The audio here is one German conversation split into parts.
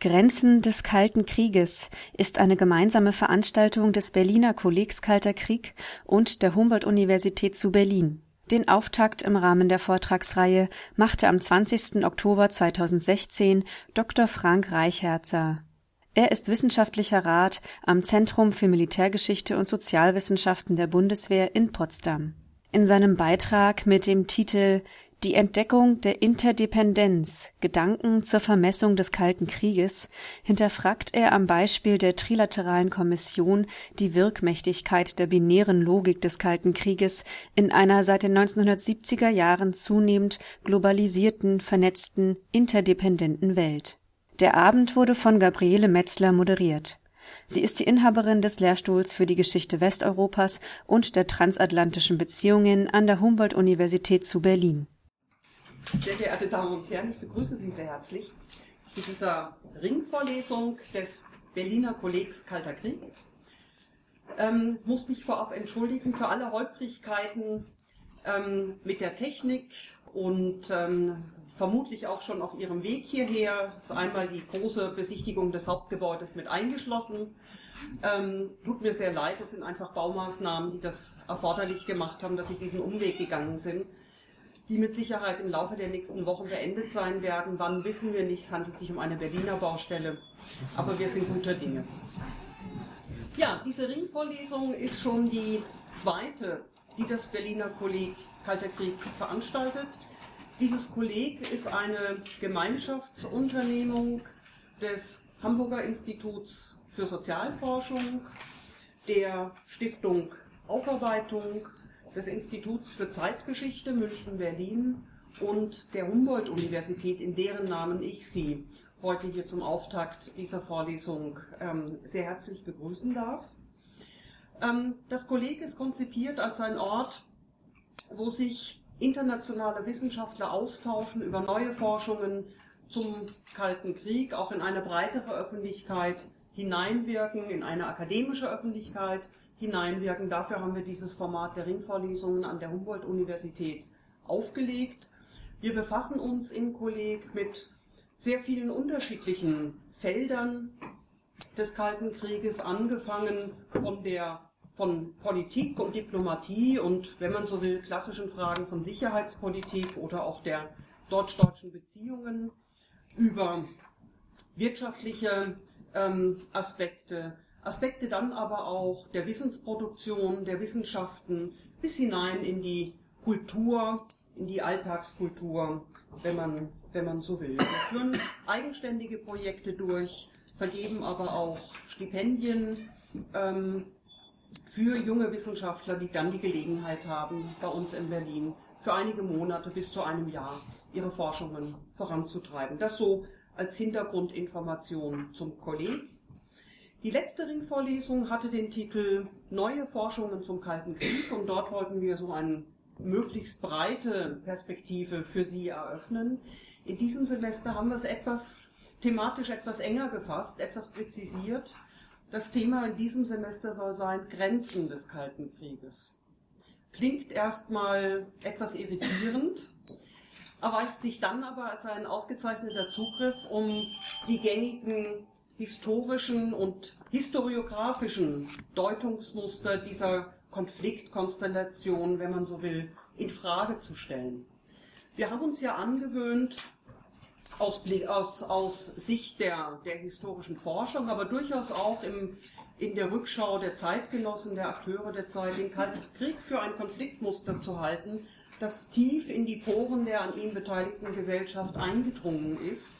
Grenzen des Kalten Krieges ist eine gemeinsame Veranstaltung des Berliner Kollegs Kalter Krieg und der Humboldt-Universität zu Berlin. Den Auftakt im Rahmen der Vortragsreihe machte am 20. Oktober 2016 Dr. Frank Reichherzer. Er ist wissenschaftlicher Rat am Zentrum für Militärgeschichte und Sozialwissenschaften der Bundeswehr in Potsdam. In seinem Beitrag mit dem Titel Die Entdeckung der Interdependenz Gedanken zur Vermessung des Kalten Krieges hinterfragt er am Beispiel der Trilateralen Kommission die Wirkmächtigkeit der binären Logik des Kalten Krieges in einer seit den 1970er Jahren zunehmend globalisierten, vernetzten, interdependenten Welt. Der Abend wurde von Gabriele Metzler moderiert. Sie ist die Inhaberin des Lehrstuhls für die Geschichte Westeuropas und der transatlantischen Beziehungen an der Humboldt-Universität zu Berlin. Sehr geehrte Damen und Herren, ich begrüße Sie sehr herzlich zu dieser Ringvorlesung des Berliner Kollegs Kalter Krieg. Ähm, muss mich vorab entschuldigen für alle Holprigkeiten ähm, mit der Technik und ähm, vermutlich auch schon auf ihrem Weg hierher. Das ist einmal die große Besichtigung des Hauptgebäudes mit eingeschlossen. Ähm, tut mir sehr leid, es sind einfach Baumaßnahmen, die das erforderlich gemacht haben, dass sie diesen Umweg gegangen sind, die mit Sicherheit im Laufe der nächsten Wochen beendet sein werden. Wann wissen wir nicht, es handelt sich um eine Berliner Baustelle, aber wir sind guter Dinge. Ja, diese Ringvorlesung ist schon die zweite, die das Berliner Kolleg Kalter Krieg veranstaltet. Dieses Kolleg ist eine Gemeinschaftsunternehmung des Hamburger Instituts für Sozialforschung, der Stiftung Aufarbeitung, des Instituts für Zeitgeschichte München-Berlin und der Humboldt-Universität, in deren Namen ich Sie heute hier zum Auftakt dieser Vorlesung ähm, sehr herzlich begrüßen darf. Ähm, das Kolleg ist konzipiert als ein Ort, wo sich internationale Wissenschaftler austauschen über neue Forschungen zum Kalten Krieg, auch in eine breitere Öffentlichkeit hineinwirken, in eine akademische Öffentlichkeit hineinwirken. Dafür haben wir dieses Format der Ringvorlesungen an der Humboldt-Universität aufgelegt. Wir befassen uns im Kolleg mit sehr vielen unterschiedlichen Feldern des Kalten Krieges, angefangen von der von Politik und Diplomatie und, wenn man so will, klassischen Fragen von Sicherheitspolitik oder auch der deutsch-deutschen Beziehungen über wirtschaftliche ähm, Aspekte, Aspekte dann aber auch der Wissensproduktion, der Wissenschaften bis hinein in die Kultur, in die Alltagskultur, wenn man, wenn man so will. Wir führen eigenständige Projekte durch, vergeben aber auch Stipendien, ähm, für junge Wissenschaftler, die dann die Gelegenheit haben, bei uns in Berlin für einige Monate bis zu einem Jahr ihre Forschungen voranzutreiben. Das so als Hintergrundinformation zum Kolleg. Die letzte Ringvorlesung hatte den Titel Neue Forschungen zum Kalten Krieg und dort wollten wir so eine möglichst breite Perspektive für Sie eröffnen. In diesem Semester haben wir es etwas thematisch etwas enger gefasst, etwas präzisiert das Thema in diesem Semester soll sein Grenzen des Kalten Krieges. Klingt erstmal etwas irritierend, erweist sich dann aber als ein ausgezeichneter Zugriff, um die gängigen historischen und historiografischen Deutungsmuster dieser Konfliktkonstellation, wenn man so will, in Frage zu stellen. Wir haben uns ja angewöhnt, aus, aus, aus Sicht der, der historischen Forschung, aber durchaus auch im, in der Rückschau der Zeitgenossen, der Akteure der Zeit, den Kalten Krieg für ein Konfliktmuster zu halten, das tief in die Poren der an ihm beteiligten Gesellschaft eingedrungen ist.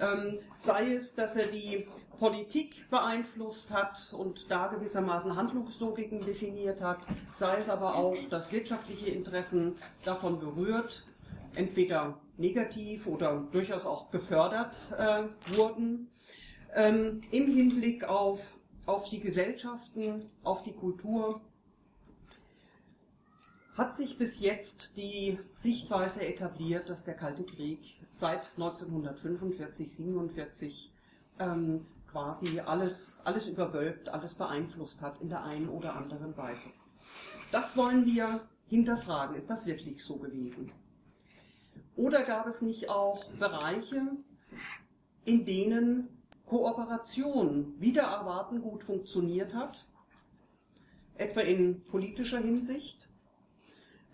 Ähm, sei es, dass er die Politik beeinflusst hat und da gewissermaßen Handlungslogiken definiert hat, sei es aber auch, dass wirtschaftliche Interessen davon berührt, entweder negativ oder durchaus auch gefördert äh, wurden. ähm, im Hinblick auf, auf die Gesellschaften, auf die Kultur, hat sich bis jetzt die Sichtweise etabliert, dass der Kalte Krieg seit 1945, 47 ähm, quasi alles, alles überwölbt, alles beeinflusst hat in der einen oder anderen Weise. Das wollen wir hinterfragen. Ist das wirklich so gewesen? Oder gab es nicht auch Bereiche, in denen Kooperation wieder erwarten gut funktioniert hat, etwa in politischer Hinsicht?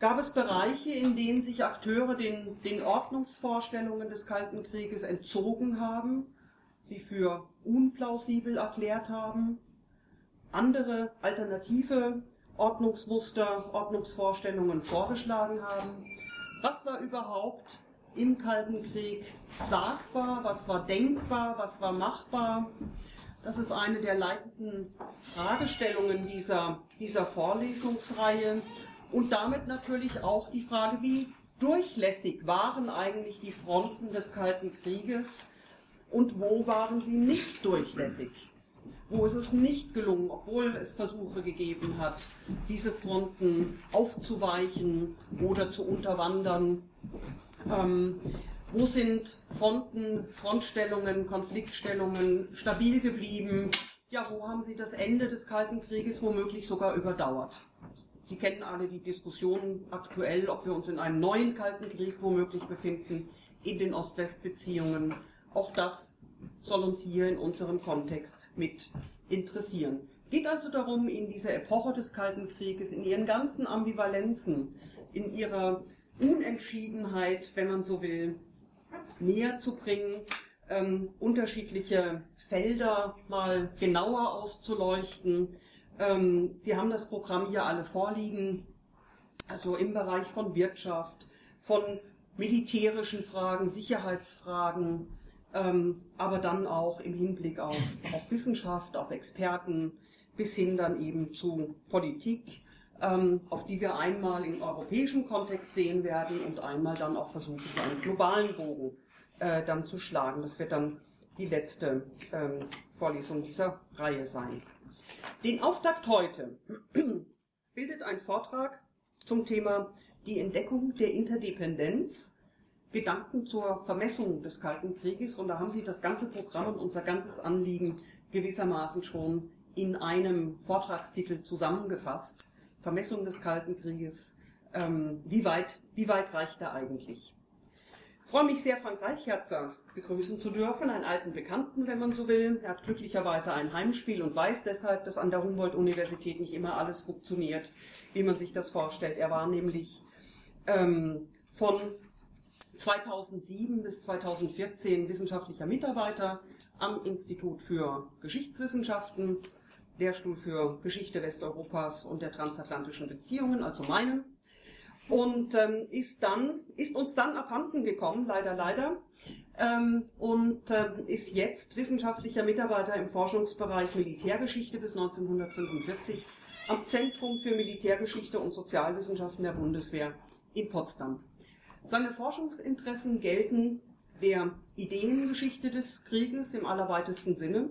Gab es Bereiche, in denen sich Akteure den, den Ordnungsvorstellungen des Kalten Krieges entzogen haben, sie für unplausibel erklärt haben, andere alternative Ordnungsmuster, Ordnungsvorstellungen vorgeschlagen haben? Was war überhaupt im Kalten Krieg sagbar, was war denkbar, was war machbar? Das ist eine der leitenden Fragestellungen dieser, dieser Vorlesungsreihe und damit natürlich auch die Frage, wie durchlässig waren eigentlich die Fronten des Kalten Krieges und wo waren sie nicht durchlässig? Wo ist es nicht gelungen, obwohl es Versuche gegeben hat, diese Fronten aufzuweichen oder zu unterwandern? Ähm, wo sind Fronten, Frontstellungen, Konfliktstellungen stabil geblieben? Ja, wo haben sie das Ende des Kalten Krieges womöglich sogar überdauert? Sie kennen alle die Diskussion aktuell, ob wir uns in einem neuen Kalten Krieg womöglich befinden, in den Ost-West-Beziehungen. Auch das soll uns hier in unserem Kontext mit interessieren. Geht also darum, in dieser Epoche des Kalten Krieges, in ihren ganzen Ambivalenzen, in ihrer Unentschiedenheit, wenn man so will, näher zu bringen, ähm, unterschiedliche Felder mal genauer auszuleuchten. Ähm, Sie haben das Programm hier alle vorliegen, also im Bereich von Wirtschaft, von militärischen Fragen, Sicherheitsfragen, ähm, aber dann auch im Hinblick auf, auf Wissenschaft, auf Experten, bis hin dann eben zu Politik, ähm, auf die wir einmal im europäischen Kontext sehen werden und einmal dann auch versuchen, einen globalen Bogen äh, dann zu schlagen. Das wird dann die letzte ähm, Vorlesung dieser Reihe sein. Den Auftakt heute bildet ein Vortrag zum Thema die Entdeckung der Interdependenz Gedanken zur Vermessung des Kalten Krieges und da haben Sie das ganze Programm und unser ganzes Anliegen gewissermaßen schon in einem Vortragstitel zusammengefasst. Vermessung des Kalten Krieges. Ähm, wie, weit, wie weit reicht er eigentlich? Ich freue mich sehr, Frank Reichherzer begrüßen zu dürfen, einen alten Bekannten, wenn man so will. Er hat glücklicherweise ein Heimspiel und weiß deshalb, dass an der Humboldt-Universität nicht immer alles funktioniert, wie man sich das vorstellt. Er war nämlich ähm, von 2007 bis 2014 wissenschaftlicher Mitarbeiter am Institut für Geschichtswissenschaften, Lehrstuhl für Geschichte Westeuropas und der transatlantischen Beziehungen, also meinem. Und ähm, ist dann, ist uns dann abhanden gekommen, leider, leider, ähm, und ähm, ist jetzt wissenschaftlicher Mitarbeiter im Forschungsbereich Militärgeschichte bis 1945 am Zentrum für Militärgeschichte und Sozialwissenschaften der Bundeswehr in Potsdam. Seine Forschungsinteressen gelten der Ideengeschichte des Krieges im allerweitesten Sinne,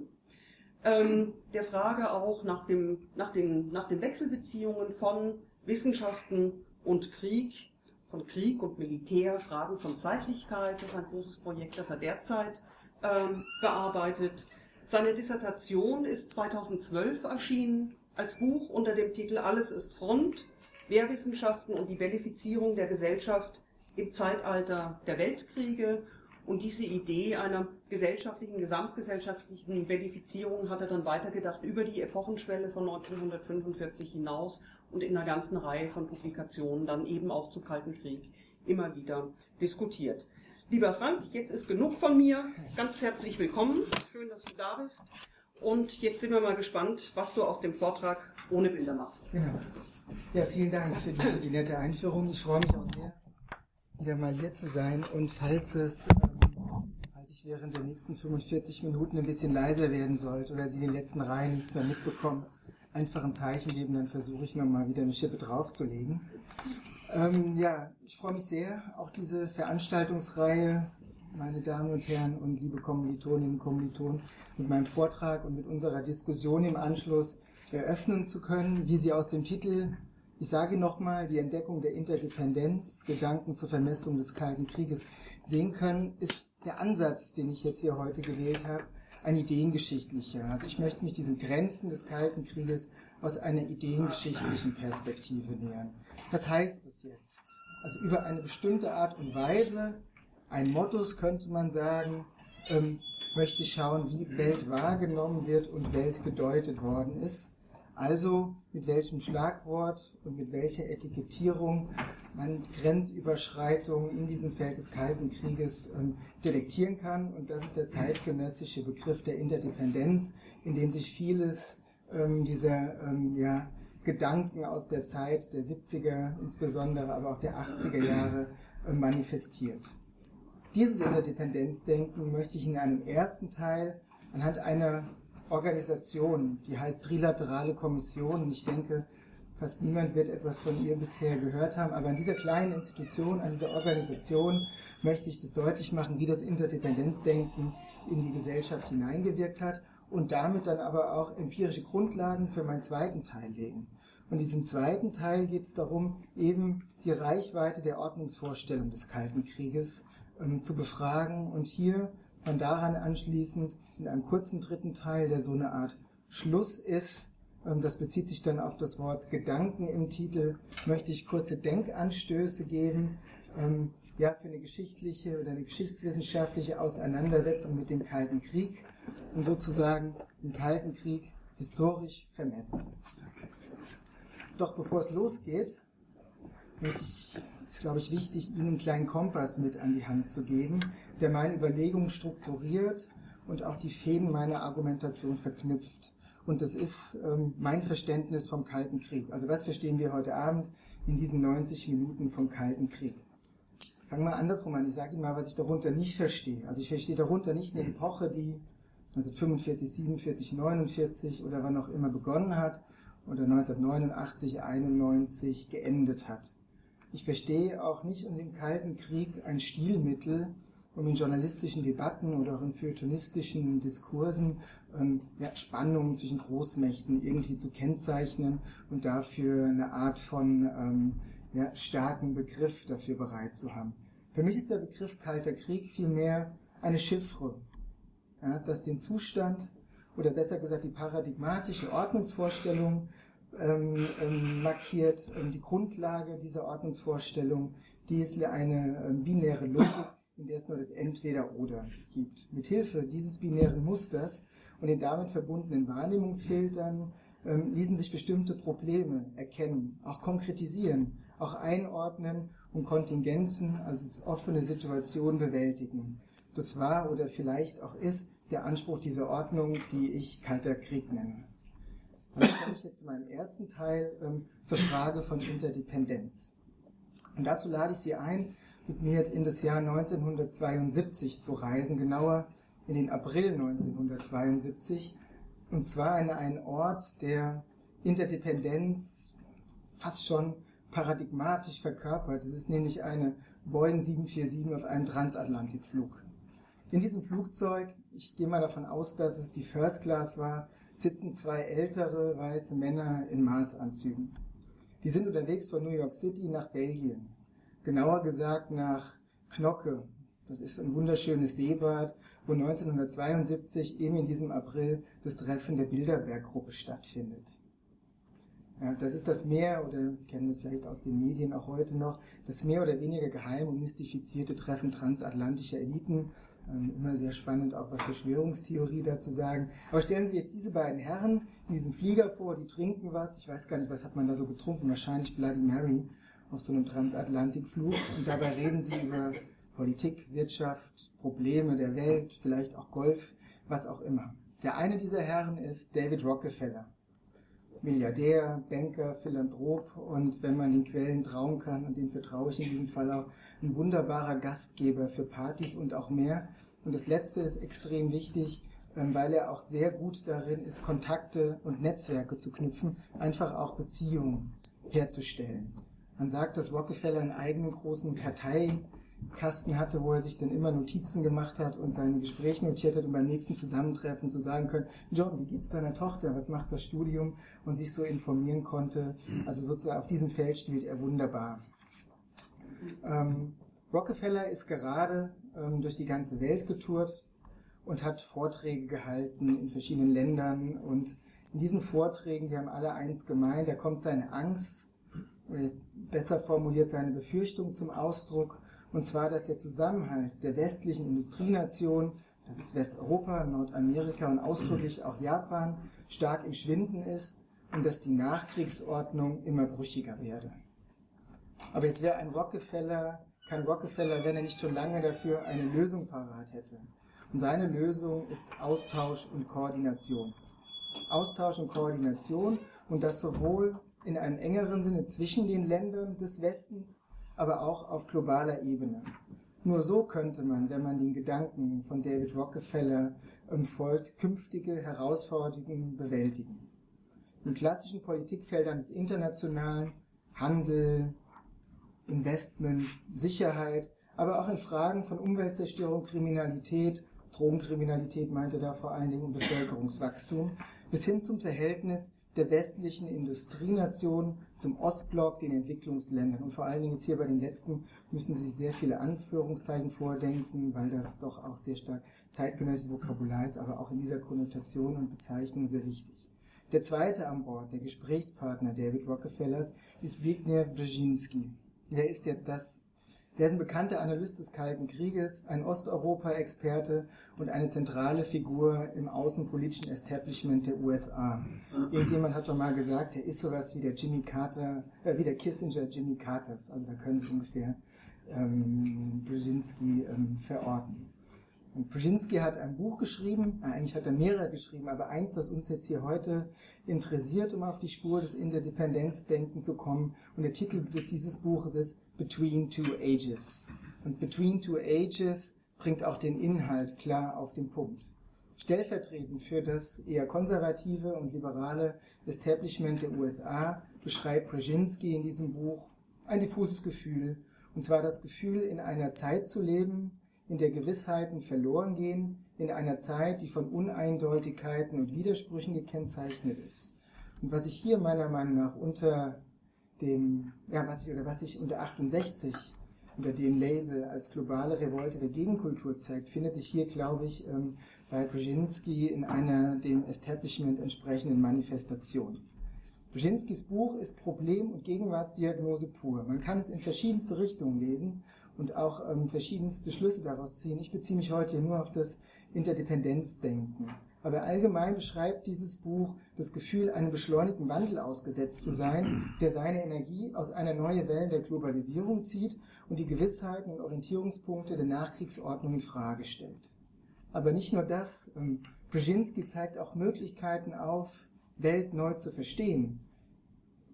ähm, der Frage auch nach, dem, nach, den, nach den Wechselbeziehungen von Wissenschaften und Krieg, von Krieg und Militär, Fragen von Zeitlichkeit, das ist ein großes Projekt, das er derzeit ähm, bearbeitet. Seine Dissertation ist 2012 erschienen als Buch unter dem Titel Alles ist Front, Wehrwissenschaften und die Bellifizierung der Gesellschaft im Zeitalter der Weltkriege. Und diese Idee einer gesellschaftlichen, gesamtgesellschaftlichen Benefizierung hat er dann weitergedacht über die Epochenschwelle von 1945 hinaus und in einer ganzen Reihe von Publikationen dann eben auch zum Kalten Krieg immer wieder diskutiert. Lieber Frank, jetzt ist genug von mir. Ganz herzlich willkommen. Schön, dass du da bist. Und jetzt sind wir mal gespannt, was du aus dem Vortrag ohne Bilder machst. Genau. Ja, vielen Dank für die, für die nette Einführung. Ich freue mich auch sehr, wieder mal hier zu sein. Und falls es, ähm, falls ich während der nächsten 45 Minuten ein bisschen leiser werden sollte oder Sie in den letzten Reihen nichts mehr mitbekommen, einfach ein Zeichen geben, dann versuche ich nochmal wieder eine Schippe draufzulegen. Ähm, ja, ich freue mich sehr, auch diese Veranstaltungsreihe meine Damen und Herren und liebe Kommilitoninnen und Kommilitonen, mit meinem Vortrag und mit unserer Diskussion im Anschluss eröffnen zu können, wie Sie aus dem Titel, ich sage nochmal, die Entdeckung der Interdependenz, Gedanken zur Vermessung des Kalten Krieges sehen können, ist der Ansatz, den ich jetzt hier heute gewählt habe, ein ideengeschichtlicher. Also ich möchte mich diesen Grenzen des Kalten Krieges aus einer ideengeschichtlichen Perspektive nähern. Was heißt das jetzt? Also über eine bestimmte Art und Weise, ein Mottos könnte man sagen, ähm, möchte ich schauen, wie Welt wahrgenommen wird und Welt gedeutet worden ist. Also mit welchem Schlagwort und mit welcher Etikettierung man Grenzüberschreitungen in diesem Feld des Kalten Krieges ähm, detektieren kann. Und das ist der zeitgenössische Begriff der Interdependenz, in dem sich vieles ähm, dieser ähm, ja, Gedanken aus der Zeit der 70er, insbesondere aber auch der 80er Jahre äh, manifestiert. Dieses Interdependenzdenken möchte ich in einem ersten Teil anhand einer Organisation, die heißt Trilaterale Kommission. Ich denke, fast niemand wird etwas von ihr bisher gehört haben, aber an dieser kleinen Institution, an dieser Organisation möchte ich das deutlich machen, wie das Interdependenzdenken in die Gesellschaft hineingewirkt hat und damit dann aber auch empirische Grundlagen für meinen zweiten Teil legen. Und diesem zweiten Teil geht es darum, eben die Reichweite der Ordnungsvorstellung des Kalten Krieges ähm, zu befragen und hier dann daran anschließend in einem kurzen dritten Teil, der so eine Art Schluss ist, das bezieht sich dann auf das Wort Gedanken im Titel, möchte ich kurze Denkanstöße geben, ähm, ja, für eine geschichtliche oder eine geschichtswissenschaftliche Auseinandersetzung mit dem Kalten Krieg und sozusagen den Kalten Krieg historisch vermessen. Doch bevor es losgeht, möchte ich, ist glaube ich wichtig, Ihnen einen kleinen Kompass mit an die Hand zu geben, der meine Überlegungen strukturiert und auch die Fäden meiner Argumentation verknüpft. Und das ist ähm, mein Verständnis vom Kalten Krieg. Also was verstehen wir heute Abend in diesen 90 Minuten vom Kalten Krieg? Fangen wir andersrum an. Ich sage Ihnen mal, was ich darunter nicht verstehe. Also ich verstehe darunter nicht eine Epoche, die 1945, 47, 49 oder wann auch immer begonnen hat oder 1989, 91 geendet hat. Ich verstehe auch nicht in dem Kalten Krieg ein Stilmittel, um in journalistischen Debatten oder auch in feuilletonistischen Diskursen ähm, ja, Spannungen zwischen Großmächten irgendwie zu kennzeichnen und dafür eine Art von ähm, ja, starken Begriff dafür bereit zu haben. Für mich ist der Begriff Kalter Krieg vielmehr eine Chiffre, ja, das den Zustand oder besser gesagt die paradigmatische Ordnungsvorstellung ähm, ähm, markiert, ähm, die Grundlage dieser Ordnungsvorstellung, die ist eine ähm, binäre Logik, in der es nur das Entweder-Oder gibt. Mithilfe dieses binären Musters und den damit verbundenen Wahrnehmungsfiltern ähm, ließen sich bestimmte Probleme erkennen, auch konkretisieren, auch einordnen und Kontingenzen, also offene Situationen bewältigen. Das war oder vielleicht auch ist der Anspruch dieser Ordnung, die ich Kalter Krieg nenne. Dann komme ich jetzt zu meinem ersten Teil ähm, zur Frage von Interdependenz. Und dazu lade ich Sie ein, mit mir jetzt in das Jahr 1972 zu reisen, genauer in den April 1972, und zwar in einen Ort, der Interdependenz fast schon paradigmatisch verkörpert. Es ist nämlich eine Boeing 747 auf einem Transatlantikflug. In diesem Flugzeug, ich gehe mal davon aus, dass es die First Class war, sitzen zwei ältere weiße Männer in Maßanzügen. Die sind unterwegs von New York City nach Belgien. Genauer gesagt nach Knocke. Das ist ein wunderschönes Seebad, wo 1972 eben in diesem April das Treffen der Bilderberggruppe stattfindet. Ja, das ist das mehr, oder kennen das vielleicht aus den Medien auch heute noch, das mehr oder weniger geheim und mystifizierte Treffen transatlantischer Eliten ähm, immer sehr spannend, auch was Verschwörungstheorie dazu sagen. Aber stellen Sie jetzt diese beiden Herren in diesem Flieger vor, die trinken was. Ich weiß gar nicht, was hat man da so getrunken? Wahrscheinlich Bloody Mary auf so einem Transatlantikflug. Und dabei reden sie über Politik, Wirtschaft, Probleme der Welt, vielleicht auch Golf, was auch immer. Der eine dieser Herren ist David Rockefeller. Milliardär, Banker, Philanthrop und wenn man den Quellen trauen kann, und dem vertraue ich in diesem Fall auch, ein wunderbarer Gastgeber für Partys und auch mehr. Und das Letzte ist extrem wichtig, ähm, weil er auch sehr gut darin ist, Kontakte und Netzwerke zu knüpfen, einfach auch Beziehungen herzustellen. Man sagt, dass Rockefeller einen eigenen großen Kartei Kasten hatte, wo er sich dann immer Notizen gemacht hat und seine Gespräche notiert hat, um beim nächsten Zusammentreffen zu sagen können, John, wie geht's deiner Tochter? Was macht das Studium? Und sich so informieren konnte. Also sozusagen auf diesem Feld spielt er wunderbar. Ähm, Rockefeller ist gerade ähm, durch die ganze Welt getourt und hat Vorträge gehalten in verschiedenen Ländern und in diesen Vorträgen, die haben alle eins gemeint, da kommt seine Angst oder besser formuliert seine Befürchtung zum Ausdruck und zwar, dass der Zusammenhalt der westlichen Industrienation, das ist Westeuropa, Nordamerika und ausdrücklich auch Japan, stark im Schwinden ist und dass die Nachkriegsordnung immer brüchiger werde. Aber jetzt wäre ein Rockefeller, kein Rockefeller, wenn er nicht schon lange dafür eine Lösung parat hätte. Und seine Lösung ist Austausch und Koordination. Austausch und Koordination und das sowohl in einem engeren Sinne zwischen den Ländern des Westens, aber auch auf globaler Ebene. Nur so könnte man, wenn man den Gedanken von David Rockefeller folgt, künftige Herausforderungen bewältigen. In klassischen Politikfeldern des internationalen Handel, Investment, Sicherheit, aber auch in Fragen von Umweltzerstörung, Kriminalität, Drogenkriminalität meinte da vor allen Dingen Bevölkerungswachstum, bis hin zum Verhältnis der westlichen Industrienation zum Ostblock, den Entwicklungsländern. Und vor allen Dingen jetzt hier bei den letzten müssen Sie sich sehr viele Anführungszeichen vordenken, weil das doch auch sehr stark zeitgenössisches Vokabular ist, aber auch in dieser Konnotation und Bezeichnung sehr wichtig. Der zweite an Bord, der Gesprächspartner David Rockefellers, ist Zbigniew Brzezinski. Wer ist jetzt das er ist ein bekannter Analyst des Kalten Krieges, ein Osteuropa-Experte und eine zentrale Figur im außenpolitischen Establishment der USA. Irgendjemand hat doch mal gesagt, er ist sowas wie der Jimmy Carter, äh, wie der Kissinger Jimmy Carters. Also da können Sie ungefähr ähm, Brzezinski ähm, verorten. Und Brzezinski hat ein Buch geschrieben, äh, eigentlich hat er mehrere geschrieben, aber eins, das uns jetzt hier heute interessiert, um auf die Spur des Interdependenzdenken zu kommen. Und der Titel dieses Buches ist Between Two Ages. Und Between Two Ages bringt auch den Inhalt klar auf den Punkt. Stellvertretend für das eher konservative und liberale Establishment der USA beschreibt Brzezinski in diesem Buch ein diffuses Gefühl, und zwar das Gefühl, in einer Zeit zu leben, in der Gewissheiten verloren gehen, in einer Zeit, die von Uneindeutigkeiten und Widersprüchen gekennzeichnet ist. Und was ich hier meiner Meinung nach unter dem, ja, was ich, oder was ich unter 68 unter dem Label als globale Revolte der Gegenkultur zeigt, findet sich hier, glaube ich, ähm, bei Brzezinski in einer dem Establishment entsprechenden Manifestation. Brzezinskis Buch ist Problem- und Gegenwartsdiagnose pur. Man kann es in verschiedenste Richtungen lesen und auch ähm, verschiedenste Schlüsse daraus ziehen. Ich beziehe mich heute nur auf das Interdependenzdenken. Aber allgemein beschreibt dieses Buch das Gefühl, einem beschleunigten Wandel ausgesetzt zu sein, der seine Energie aus einer neuen Welle der Globalisierung zieht und die Gewissheiten und Orientierungspunkte der Nachkriegsordnung in Frage stellt. Aber nicht nur das, ähm, Brzezinski zeigt auch Möglichkeiten auf, Welt neu zu verstehen.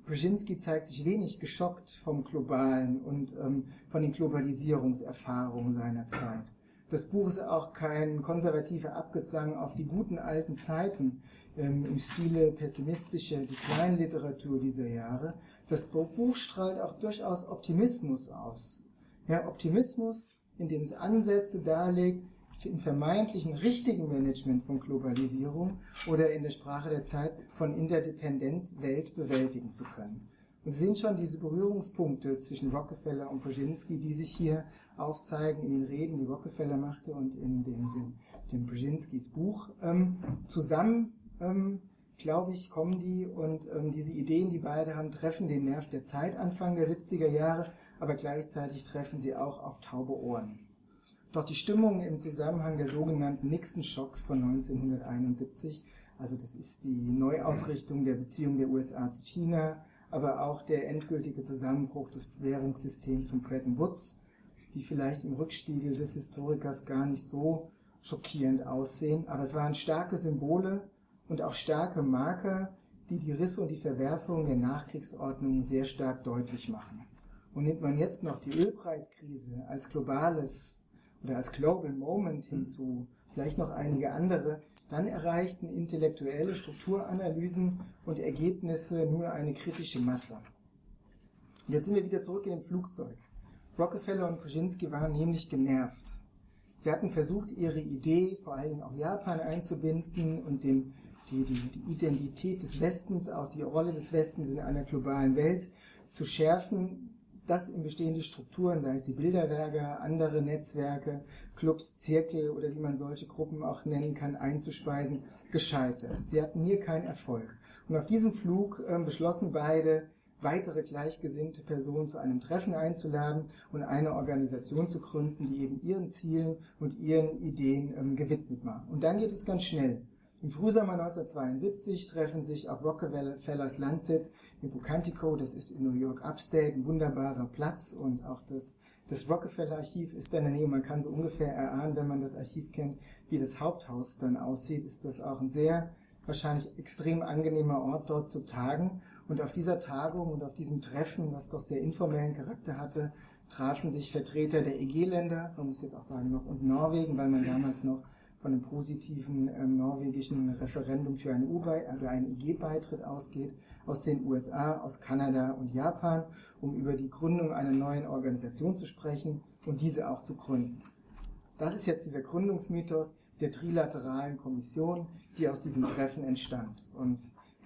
Brzezinski zeigt sich wenig geschockt vom Globalen und ähm, von den Globalisierungserfahrungen seiner Zeit. Das Buch ist auch kein konservativer Abgesang auf die guten alten Zeiten ähm, im Stile pessimistischer Decline-Literatur dieser Jahre. Das Buch strahlt auch durchaus Optimismus aus. Ja, Optimismus, indem es Ansätze darlegt, im vermeintlichen richtigen Management von Globalisierung oder in der Sprache der Zeit von Interdependenz Welt bewältigen zu können. Und Sie sehen schon diese Berührungspunkte zwischen Rockefeller und Brzezinski, die sich hier aufzeigen in den Reden, die Rockefeller machte und in dem, dem, dem Brzezinskis Buch. Ähm, zusammen, ähm, glaube ich, kommen die und ähm, diese Ideen, die beide haben, treffen den Nerv der Zeit Anfang der 70er Jahre, aber gleichzeitig treffen sie auch auf taube Ohren. Doch die Stimmung im Zusammenhang der sogenannten Nixon-Schocks von 1971, also das ist die Neuausrichtung der Beziehung der USA zu China, aber auch der endgültige Zusammenbruch des Währungssystems von Bretton Woods, die vielleicht im Rückspiegel des Historikers gar nicht so schockierend aussehen, aber es waren starke Symbole und auch starke Marker, die die Risse und die Verwerfungen der Nachkriegsordnung sehr stark deutlich machen. Und nimmt man jetzt noch die Ölpreiskrise als globales oder als Global Moment hinzu, vielleicht noch einige andere, dann erreichten intellektuelle Strukturanalysen und Ergebnisse nur eine kritische Masse. Und jetzt sind wir wieder zurück in dem Flugzeug. Rockefeller und Brzezinski waren nämlich genervt. Sie hatten versucht, ihre Idee, vor allen Dingen auch Japan einzubinden und den, die, die, die Identität des Westens, auch die Rolle des Westens in einer globalen Welt zu schärfen, das in bestehende Strukturen, sei es die Bilderwerke, andere Netzwerke, Clubs, Zirkel oder wie man solche Gruppen auch nennen kann, einzuspeisen, gescheitert. Sie hatten hier keinen Erfolg. Und auf diesem Flug äh, beschlossen beide, weitere gleichgesinnte Personen zu einem Treffen einzuladen und eine Organisation zu gründen, die eben ihren Zielen und ihren Ideen ähm, gewidmet war. Und dann geht es ganz schnell. Im Frühsommer 1972 treffen sich auf Rockefellers Landsitz in Bucantico, das ist in New York Upstate, ein wunderbarer Platz und auch das, das Rockefeller Archiv ist da in der Nähe. Man kann so ungefähr erahnen, wenn man das Archiv kennt, wie das Haupthaus dann aussieht, ist das auch ein sehr wahrscheinlich extrem angenehmer Ort dort zu tagen. Und auf dieser Tagung und auf diesem Treffen, was doch sehr informellen Charakter hatte, trafen sich Vertreter der EG-Länder, man muss jetzt auch sagen noch, und Norwegen, weil man damals noch von einem positiven ähm, norwegischen Referendum für einen, also IG-Beitritt ausgeht, aus den USA, aus Kanada und Japan, um über die Gründung einer neuen Organisation zu sprechen und diese auch zu gründen. Das ist jetzt dieser Gründungsmythos der trilateralen Kommission, die aus diesem Treffen entstand. Und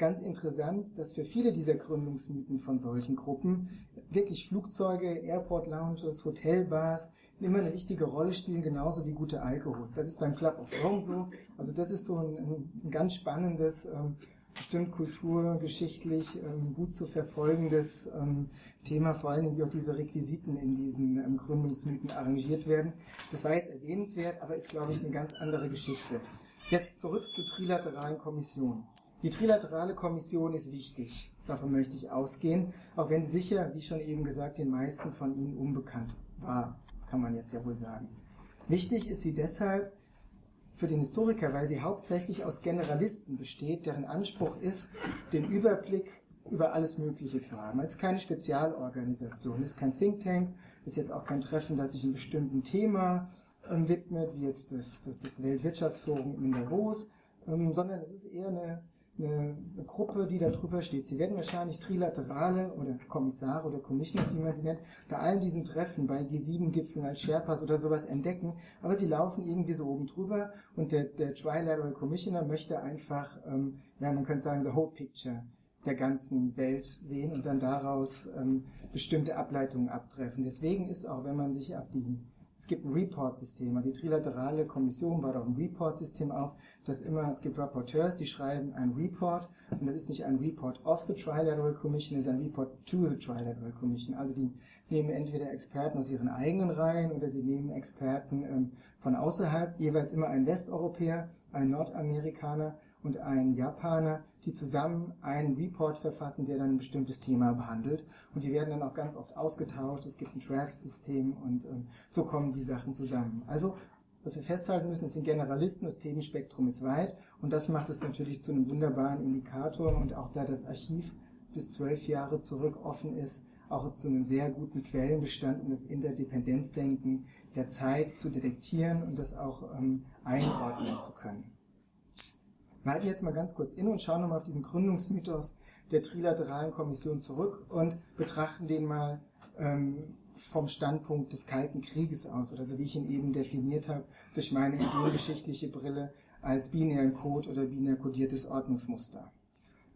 ganz interessant, dass für viele dieser Gründungsmythen von solchen Gruppen wirklich Flugzeuge, Airport Lounges, Hotelbars immer eine wichtige Rolle spielen, genauso wie guter Alkohol. Das ist beim Club of Rome so. Also das ist so ein, ein ganz spannendes, ähm, bestimmt kulturgeschichtlich ähm, gut zu verfolgendes ähm, Thema, vor allen Dingen wie auch diese Requisiten in diesen ähm, Gründungsmythen arrangiert werden. Das war jetzt erwähnenswert, aber ist, glaube ich, eine ganz andere Geschichte. Jetzt zurück zur trilateralen Kommission. Die trilaterale Kommission ist wichtig. Davon möchte ich ausgehen, auch wenn sie sicher, wie schon eben gesagt, den meisten von Ihnen unbekannt war kann man jetzt ja wohl sagen. Wichtig ist sie deshalb für den Historiker, weil sie hauptsächlich aus Generalisten besteht, deren Anspruch ist, den Überblick über alles Mögliche zu haben. Es ist keine Spezialorganisation, es ist kein Think Tank, ist jetzt auch kein Treffen, das sich einem bestimmten Thema ähm, widmet, wie jetzt das, das, das Weltwirtschaftsforum in Davos, ähm, sondern es ist eher eine eine, Gruppe, die da drüber steht. Sie werden wahrscheinlich Trilaterale oder Kommissare oder Commissioners, wie man sie nennt, bei allen diesen Treffen, bei G7-Gipfeln als Sherpas oder sowas entdecken, aber sie laufen irgendwie so oben drüber und der, der Trilateral Commissioner möchte einfach, ähm, ja, man könnte sagen, the whole picture der ganzen Welt sehen und dann daraus ähm, bestimmte Ableitungen abtreffen. Deswegen ist auch, wenn man sich auf die es gibt ein Report-System. Also die Trilaterale Kommission baut auch ein Report-System auf, das immer, es gibt Rapporteurs, die schreiben ein Report und das ist nicht ein Report of the Trilateral Commission, es ist ein Report to the Trilateral Commission. Also die nehmen entweder Experten aus ihren eigenen Reihen oder sie nehmen Experten ähm, von außerhalb, jeweils immer ein Westeuropäer, ein Nordamerikaner und ein Japaner, die zusammen einen Report verfassen, der dann ein bestimmtes Thema behandelt. Und die werden dann auch ganz oft ausgetauscht. Es gibt ein Draft-System und ähm, so kommen die Sachen zusammen. Also, was wir festhalten müssen, ist ein Generalisten, das Themenspektrum ist weit und das macht es natürlich zu einem wunderbaren Indikator und auch da das Archiv bis zwölf Jahre zurück offen ist, auch zu einem sehr guten Quellenbestand, um das Interdependenzdenken der Zeit zu detektieren und das auch ähm, einordnen zu können. Wir halten jetzt mal ganz kurz inne und schauen nochmal auf diesen Gründungsmythos der Trilateralen Kommission zurück und betrachten den mal ähm, vom Standpunkt des Kalten Krieges aus, oder so wie ich ihn eben definiert habe, durch meine ideengeschichtliche Brille als binären Code oder binär kodiertes Ordnungsmuster.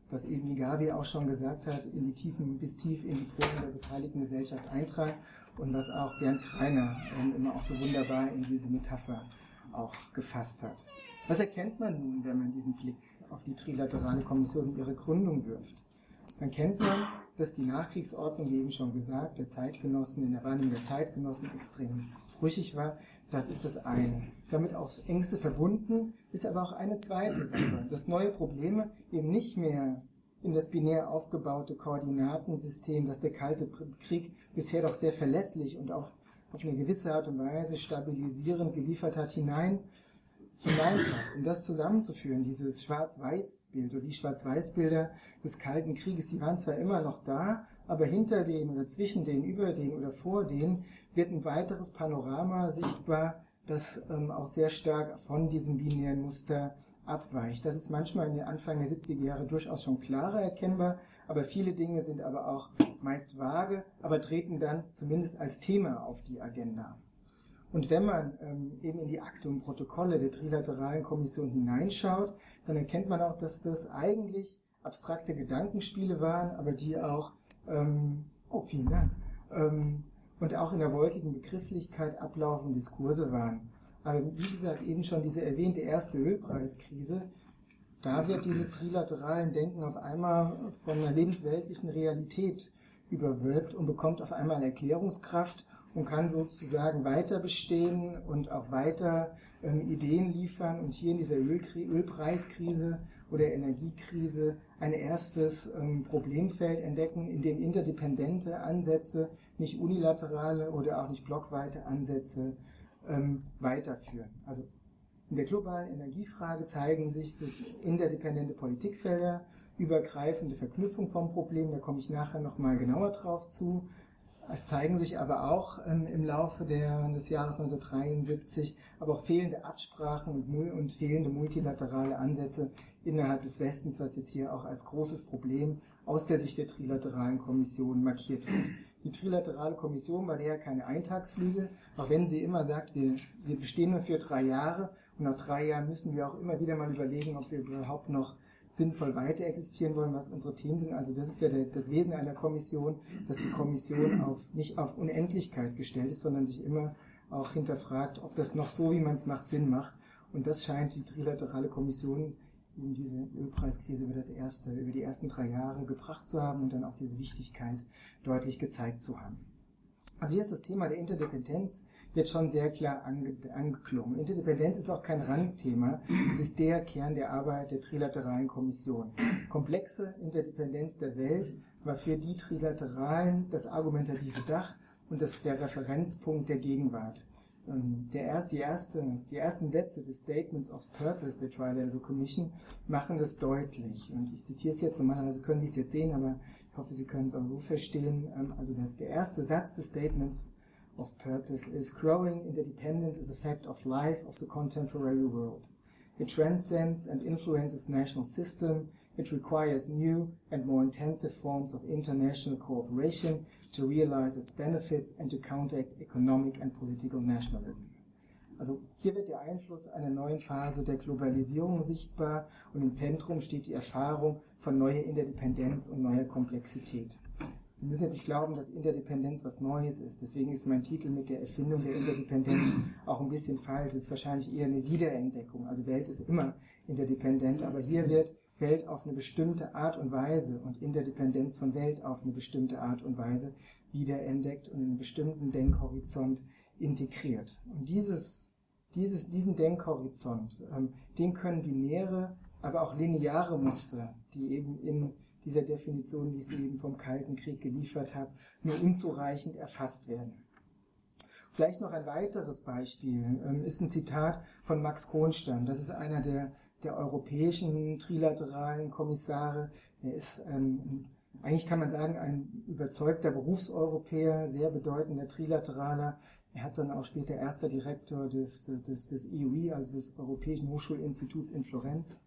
Das eben, wie Gabi auch schon gesagt hat, in die Tiefen, bis tief in die Polen der beteiligten Gesellschaft eintragen und was auch Bernd Kreiner ähm, immer auch so wunderbar in diese Metapher auch gefasst hat. Was erkennt man nun, wenn man diesen Blick auf die Trilaterale Kommission und ihre Gründung wirft? Dann kennt man, dass die Nachkriegsordnung, wie eben schon gesagt, der Zeitgenossen, in der Wahrnehmung der Zeitgenossen extrem brüchig war. Das ist das eine. Damit auch Ängste verbunden ist aber auch eine zweite Sache, dass neue Probleme eben nicht mehr in das binär aufgebaute Koordinatensystem, das der Kalte Krieg bisher doch sehr verlässlich und auch auf eine gewisse Art und Weise stabilisierend geliefert hat, hinein hineinpasst. Um das zusammenzuführen, dieses Schwarz-Weiß-Bild oder die Schwarz-Weiß-Bilder des Kalten Krieges, die waren zwar immer noch da, aber hinter denen oder zwischen denen, über denen oder vor denen wird ein weiteres Panorama sichtbar, das ähm, auch sehr stark von diesem binären Muster abweicht. Das ist manchmal in den Anfang der 70er Jahre durchaus schon klarer erkennbar, aber viele Dinge sind aber auch meist vage, aber treten dann zumindest als Thema auf die Agenda. Und wenn man ähm, eben in die Akte und Protokolle der Trilateralen Kommission hineinschaut, dann erkennt man auch, dass das eigentlich abstrakte Gedankenspiele waren, aber die auch, ähm, oh vielen Dank, ähm, und auch in der wolkigen Begrifflichkeit ablaufende Diskurse waren. Aber wie gesagt, eben schon diese erwähnte erste Ölpreiskrise, da wird dieses trilateralen Denken auf einmal von einer lebensweltlichen Realität überwölbt und bekommt auf einmal Erklärungskraft und kann sozusagen weiter bestehen und auch weiter ähm, Ideen liefern und hier in dieser Ölkri Ölpreiskrise oder Energiekrise ein erstes ähm, Problemfeld entdecken, in dem interdependente Ansätze, nicht unilaterale oder auch nicht blockweite Ansätze ähm, weiterführen. Also in der globalen Energiefrage zeigen sich interdependente Politikfelder, übergreifende Verknüpfung vom Problem, da komme ich nachher nochmal genauer drauf zu. Es zeigen sich aber auch ähm, im Laufe der, des Jahres 1973 aber auch fehlende Absprachen und, und, fehlende multilaterale Ansätze innerhalb des Westens, was jetzt hier auch als großes Problem aus der Sicht der Trilateralen Kommission markiert wird. Die Trilaterale Kommission war daher keine Eintagsfliege, auch wenn sie immer sagt, wir, wir bestehen nur für drei Jahre und nach drei Jahren müssen wir auch immer wieder mal überlegen, ob wir überhaupt noch sinnvoll weiter existieren wollen, was unsere Themen sind. Also das ist ja der, das Wesen einer Kommission, dass die Kommission auf, nicht auf Unendlichkeit gestellt ist, sondern sich immer auch hinterfragt, ob das noch so, wie man es macht, Sinn macht. Und das scheint die trilaterale Kommission eben diese Ölpreiskrise über das erste, über die ersten drei Jahre gebracht zu haben und dann auch diese Wichtigkeit deutlich gezeigt zu haben. Also hier ist das Thema der Interdependenz wird schon sehr klar ange, angeklungen. Interdependenz ist auch kein Randthema, es ist der Kern der Arbeit der Trilateralen Kommission. Komplexe Interdependenz der Welt war für die Trilateralen das argumentative Dach und das, der Referenzpunkt der Gegenwart. Ähm, der erst, die, erste, die ersten Sätze des Statements of Purpose der Trilateral Commission machen das deutlich. Und ich zitiere es jetzt, normalerweise können Sie es jetzt sehen, aber ich hoffe, Sie können es auch so verstehen. Ähm, also das, der erste Satz des Statements of Purpose is growing interdependence is a fact of life of the contemporary world. It transcends and influences national system. It requires new and more intensive forms of international cooperation to realize its benefits and to counteract economic and political nationalism. Also hier wird der Einfluss einer neuen Phase der Globalisierung sichtbar und im Zentrum steht die Erfahrung von neuer Interdependenz und neuer Komplexität. Sie müssen jetzt nicht glauben, dass Interdependenz was Neues ist. Deswegen ist mein Titel mit der Erfindung der Interdependenz auch ein bisschen falsch. Es ist wahrscheinlich eher eine Wiederentdeckung. Also Welt ist immer interdependent, aber hier wird Welt auf eine bestimmte Art und Weise und Interdependenz von Welt auf eine bestimmte Art und Weise wiederentdeckt und in einen bestimmten Denkhorizont integriert. Und dieses, dieses, diesen Denkhorizont, ähm, den können binäre, aber auch lineare Muster, die eben in dieser Definition, wie ich sie eben vom Kalten Krieg geliefert habe, nur unzureichend erfasst werden. Vielleicht noch ein weiteres Beispiel ähm, ist ein Zitat von Max Kronstein. Das ist einer der der europäischen trilateralen Kommissare. Er ist ähm, eigentlich kann man sagen, ein überzeugter Berufseuropäer, sehr bedeutender Trilateraler. Er hat dann auch später erster Direktor des, des, des, EUI, also des Europäischen Hochschulinstituts in Florenz,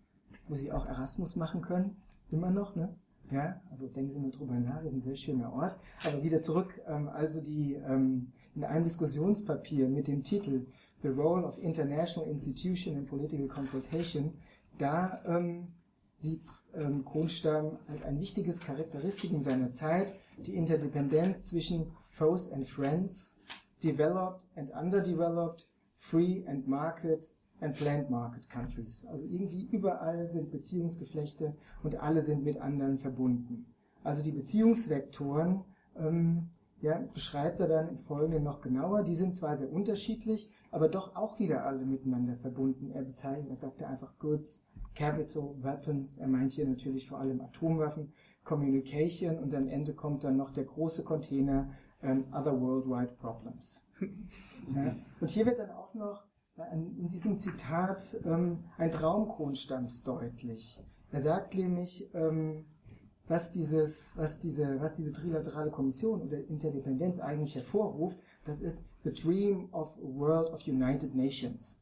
wo sie auch Erasmus machen können. Immer noch, ne? Ja, also denken Sie mal drüber nach, ist ein sehr schöner Ort. Aber wieder zurück, ähm, also die ähm, in einem Diskussionspapier mit dem Titel The Role of International Institution in Political Consultation, da ähm, sieht ähm, Kohnstamm als ein wichtiges Charakteristikum seiner Zeit die Interdependenz zwischen Foes and Friends, Developed and Underdeveloped, Free and Market and Planned Market Countries. Also irgendwie überall sind Beziehungsgeflechte und alle sind mit anderen verbunden. Also die Beziehungsvektoren ähm, ja, beschreibt er dann im Folgenden noch genauer. Die sind zwar sehr unterschiedlich, aber doch auch wieder alle miteinander verbunden. Er bezeichnet, er sagt einfach Goods, Capital, Weapons. Er meint hier natürlich vor allem Atomwaffen, Communication und am Ende kommt dann noch der große Container ähm, Other Worldwide Problems. ja, und hier wird dann auch noch äh, in diesem Zitat ähm, ein Traumkronstamms deutlich. Er sagt nämlich, ähm, was, dieses, was, diese, was diese trilaterale Kommission oder Interdependenz eigentlich hervorruft, das ist the dream of a world of united nations.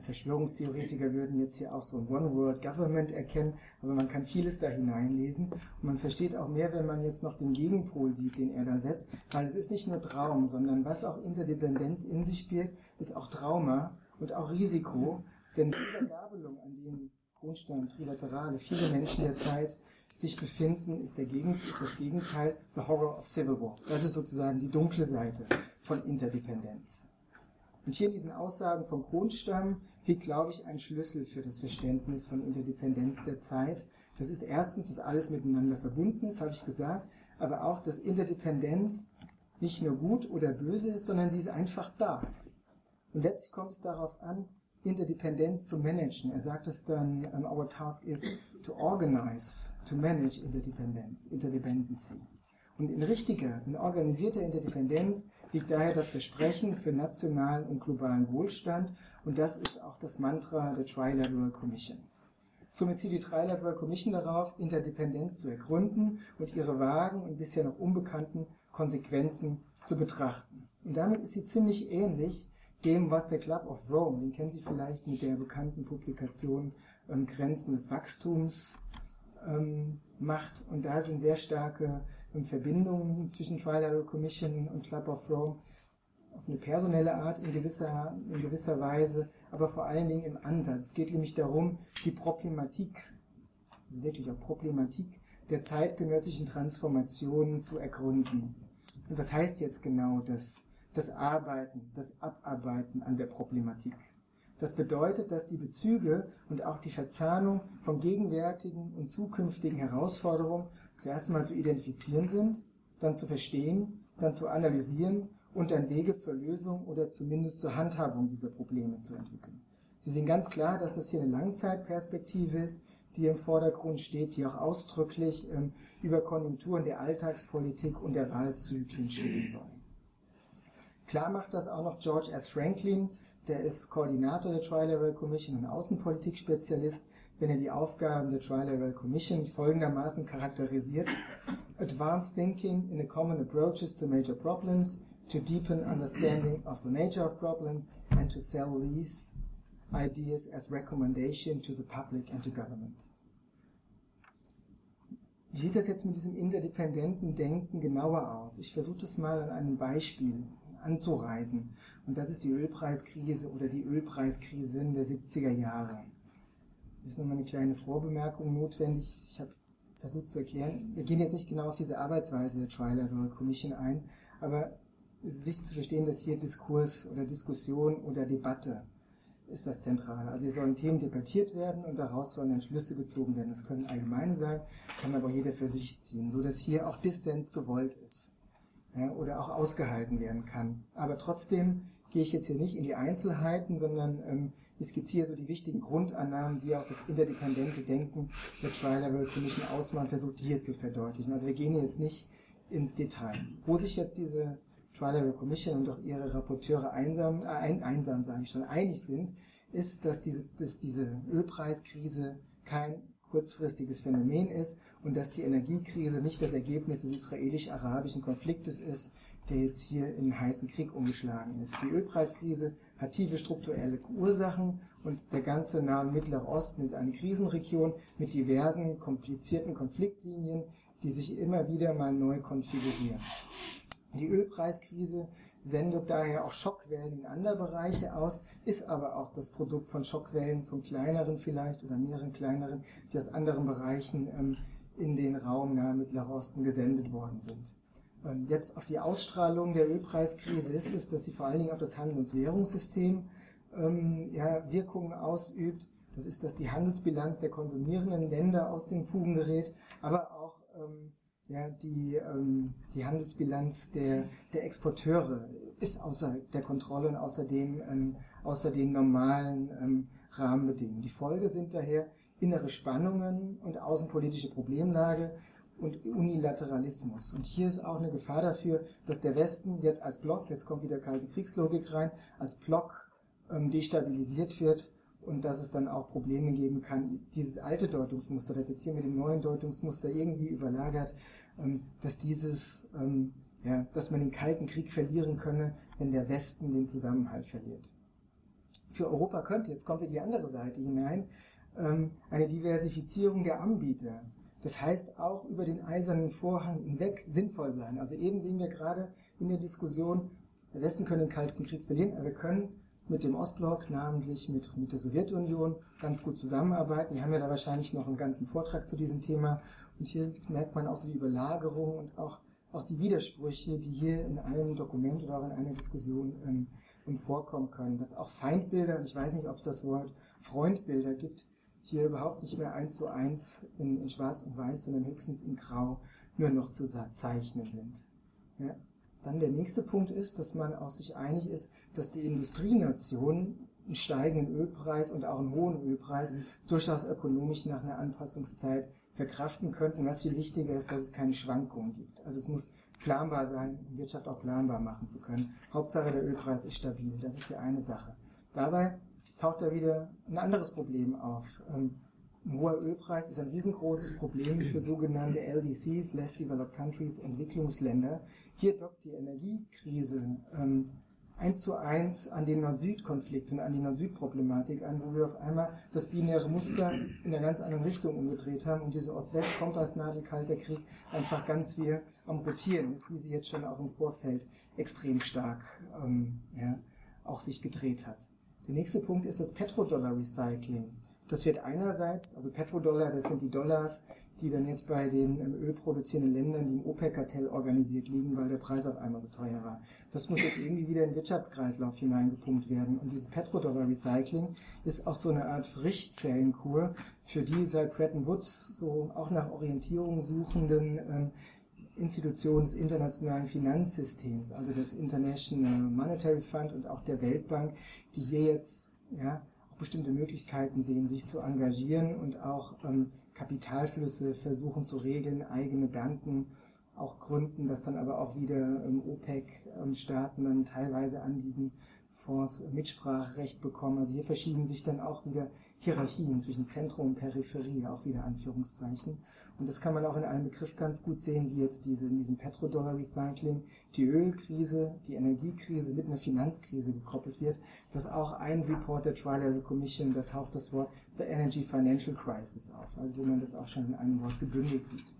Verschwörungstheoretiker würden jetzt hier auch so ein One World Government erkennen, aber man kann vieles da hineinlesen und man versteht auch mehr, wenn man jetzt noch den Gegenpol sieht, den er da setzt, weil es ist nicht nur Traum, sondern was auch Interdependenz in sich birgt, ist auch Trauma und auch Risiko, denn diese Gabelung, an Kronstein, Trilaterale, viele Menschen der Zeit sich befinden, ist, der Gegen, ist das Gegenteil, the horror of civil war. Das ist sozusagen die dunkle Seite von Interdependenz. Und hier in diesen Aussagen von Kronstamm liegt, glaube ich, ein Schlüssel für das Verständnis von Interdependenz der Zeit. Das ist erstens, dass alles miteinander verbunden ist, habe ich gesagt, aber auch, dass Interdependenz nicht nur gut oder böse ist, sondern sie ist einfach da. Und letztlich kommt es darauf an, Interdependenz zu managen. Er sagt es dann, um, our task is to organize, to manage interdependence, interdependency. Und in richtiger, in organisierter Interdependenz liegt daher das Versprechen für nationalen und globalen Wohlstand und das ist auch das Mantra der Trilateral Commission. Somit zieht die Trilateral Commission darauf, Interdependenz zu ergründen und ihre vagen und bisher noch unbekannten Konsequenzen zu betrachten. Und damit ist sie ziemlich ähnlich dem, was der Club of Rome, den kennen Sie vielleicht mit der bekannten Publikation ähm, Grenzen des Wachstums, ähm, macht. Und da sind sehr starke ähm, Verbindungen zwischen Trilateral Commission und Club of Rome auf eine personelle Art in gewisser, in gewisser Weise, aber vor allen Dingen im Ansatz. Es geht nämlich darum, die Problematik, also wirklich auch Problematik der zeitgenössischen Transformationen zu ergründen. Und was heißt jetzt genau das? Das Arbeiten, das Abarbeiten an der Problematik. Das bedeutet, dass die Bezüge und auch die Verzahnung von gegenwärtigen und zukünftigen Herausforderungen zuerst mal zu identifizieren sind, dann zu verstehen, dann zu analysieren und dann Wege zur Lösung oder zumindest zur Handhabung dieser Probleme zu entwickeln. Sie sehen ganz klar, dass das hier eine Langzeitperspektive ist, die im Vordergrund steht, die auch ausdrücklich ähm, über Konjunkturen der Alltagspolitik und der Wahlzyklen stehen soll. Klar macht das auch noch George S. Franklin, der ist Koordinator der Trilateral Commission und Außenpolitik-Spezialist, wenn er die Aufgaben der Trilateral Commission folgendermaßen charakterisiert. Advanced thinking in the common approaches to major problems, to deepen understanding of the nature of problems, and to sell these ideas as recommendation to the public and to government. Wie sieht das jetzt mit diesem interdependenten Denken genauer aus? Ich versuche das mal an einem Beispiel anzureisen. Und das ist die Ölpreiskrise oder die Ölpreiskrisen der 70er Jahre. Das ist nochmal eine kleine Vorbemerkung notwendig. Ich habe versucht zu erklären, wir gehen jetzt nicht genau auf diese Arbeitsweise der Trilateral Commission ein, aber es ist wichtig zu verstehen, dass hier Diskurs oder Diskussion oder Debatte ist das Zentrale. Also hier sollen Themen debattiert werden und daraus sollen dann Schlüsse gezogen werden. Das können allgemeine sein, kann aber jeder für sich ziehen, so dass hier auch Dissens gewollt ist ja, oder auch ausgehalten werden kann. Aber trotzdem gehe ich jetzt hier nicht in die Einzelheiten, sondern ähm, ich skizziere so die wichtigen Grundannahmen, die auch das interdependente Denken der Tri-Level Commission ausmachen, versucht hier zu verdeutlichen. Also wir gehen jetzt nicht ins Detail. Wo sich jetzt diese Tri-Level Commission und auch ihre Rapporteure einsam, äh, ein, einsam sage ich schon, einig sind, ist, dass diese, dass diese Ölpreiskrise kein kurzfristiges Phänomen ist und dass die Energiekrise nicht das Ergebnis des israelisch-arabischen Konfliktes ist, der jetzt hier in einen heißen Krieg umgeschlagen ist. Die Ölpreiskrise hat tiefe strukturelle Ursachen und der ganze Nahe und Mittlere Osten ist eine Krisenregion mit diversen komplizierten Konfliktlinien, die sich immer wieder mal neu konfigurieren. Die Ölpreiskrise sendet daher auch Schockwellen in andere Bereiche aus, ist aber auch das Produkt von Schockwellen von kleineren vielleicht oder mehreren kleineren, die aus anderen Bereichen ähm, in den Raum nahe Mittlerer gesendet worden sind. Ähm, jetzt auf die Ausstrahlung der Ölpreiskrise ist es, dass sie vor allen Dingen auf das Handel- und Währungssystem ähm, ja, Wirkungen ausübt. Das ist, dass die Handelsbilanz der konsumierenden Länder aus den Fugen gerät, aber auch ähm, ja, die, ähm, die Handelsbilanz der, der Exporteure ist außer der Kontrolle und außerdem ähm, außer den normalen ähm, Rahmenbedingungen. Die Folge sind daher innere Spannungen und außenpolitische Problemlage und Unilateralismus. Und hier ist auch eine Gefahr dafür, dass der Westen jetzt als Block, jetzt kommt wieder kalte Kriegslogik rein, als Block ähm, destabilisiert wird und dass es dann auch Probleme geben kann, dieses alte Deutungsmuster, das jetzt hier mit dem neuen Deutungsmuster irgendwie überlagert, ähm, dass dieses, ähm, ja, dass man den Kalten Krieg verlieren könne, wenn der Westen den Zusammenhalt verliert. für Europa könnte, jetzt kommt wieder die andere Seite hinein, ähm, eine Diversifizierung der Anbieter. Das heißt auch über den eisernen Vorhang hinweg sinnvoll sein. Also eben sehen wir gerade in der Diskussion, der Westen können den Kalten Krieg verlieren, aber wir können mit dem Ostblock, namentlich mit, mit der Sowjetunion, ganz gut zusammenarbeiten. Wir haben ja da wahrscheinlich noch einen ganzen Vortrag zu diesem Thema. Und hier merkt man auch so die Überlagerung und auch, auch die Widersprüche, die hier in einem Dokument oder auch in einer Diskussion ähm, vorkommen können. Dass auch Feindbilder, und ich weiß nicht, ob es das Wort Freundbilder gibt, hier überhaupt nicht mehr eins zu eins in, in Schwarz und Weiß, sondern höchstens in Grau nur noch zu zeichnen sind. Ja. Dann der nächste Punkt ist, dass man auch sich einig ist, dass die Industrienationen einen steigenden Ölpreis und auch einen hohen Ölpreis durchaus ökonomisch nach einer Anpassungszeit verkraften könnten. Was viel wichtiger ist, dass es keine Schwankungen gibt. Also es muss planbar sein, die Wirtschaft auch planbar machen zu können. Hauptsache der Ölpreis ist stabil. Das ist ja eine Sache. Dabei taucht da wieder ein anderes Problem auf. Ähm, ein hoher Ölpreis ist ein riesengroßes Problem für sogenannte LDCs, Less Developed Countries, Entwicklungsländer. Hier dockt die Energiekrise ähm, eins zu eins an den Nord-Süd-Konflikt und an die Nord-Süd-Problematik an, wo wir auf einmal das binäre Muster in einer ganz anderen Richtung umgedreht haben und diese Ost-West-Kompassnadel kalter Krieg einfach ganz viel am Rotieren ist, wie sie jetzt schon auch im Vorfeld extrem stark ähm, ja, auch sich gedreht hat. Der nächste Punkt ist das Petrodollar-Recycling. Das wird einerseits, also Petrodollar, das sind die Dollars, die dann jetzt bei den ähm, ölproduzierenden Ländern, die im OPEC-Kartell organisiert liegen, weil der Preis auf einmal so teuer war. Das muss jetzt irgendwie wieder in den Wirtschaftskreislauf hineingepumpt werden. Und dieses Petrodollar-Recycling ist auch so eine Art Frischzellenkur für die seit Bretton Woods so auch nach Orientierung suchenden ähm, Institutionen des internationalen Finanzsystems, also des International Monetary Fund und auch der Weltbank, die hier jetzt ja, bestimmte Möglichkeiten sehen, sich zu engagieren und auch ähm, Kapitalflüsse versuchen zu regeln, eigene Banken auch gründen, dass dann aber auch wieder ähm, OPEC-Staaten dann teilweise an diesen Fonds Mitspracherecht bekommen. Also hier verschieben sich dann auch wieder Hierarchien zwischen Zentrum und Peripherie, auch wieder Anführungszeichen. Und das kann man auch in einem Begriff ganz gut sehen, wie jetzt diese, in diesem Petrodollar-Recycling die Ölkrise, die Energiekrise mit einer Finanzkrise gekoppelt wird. Das ist auch ein Report der Trilateral Commission, da taucht das Wort The Energy Financial Crisis auf, also wo man das auch schon in einem Wort gebündelt sieht.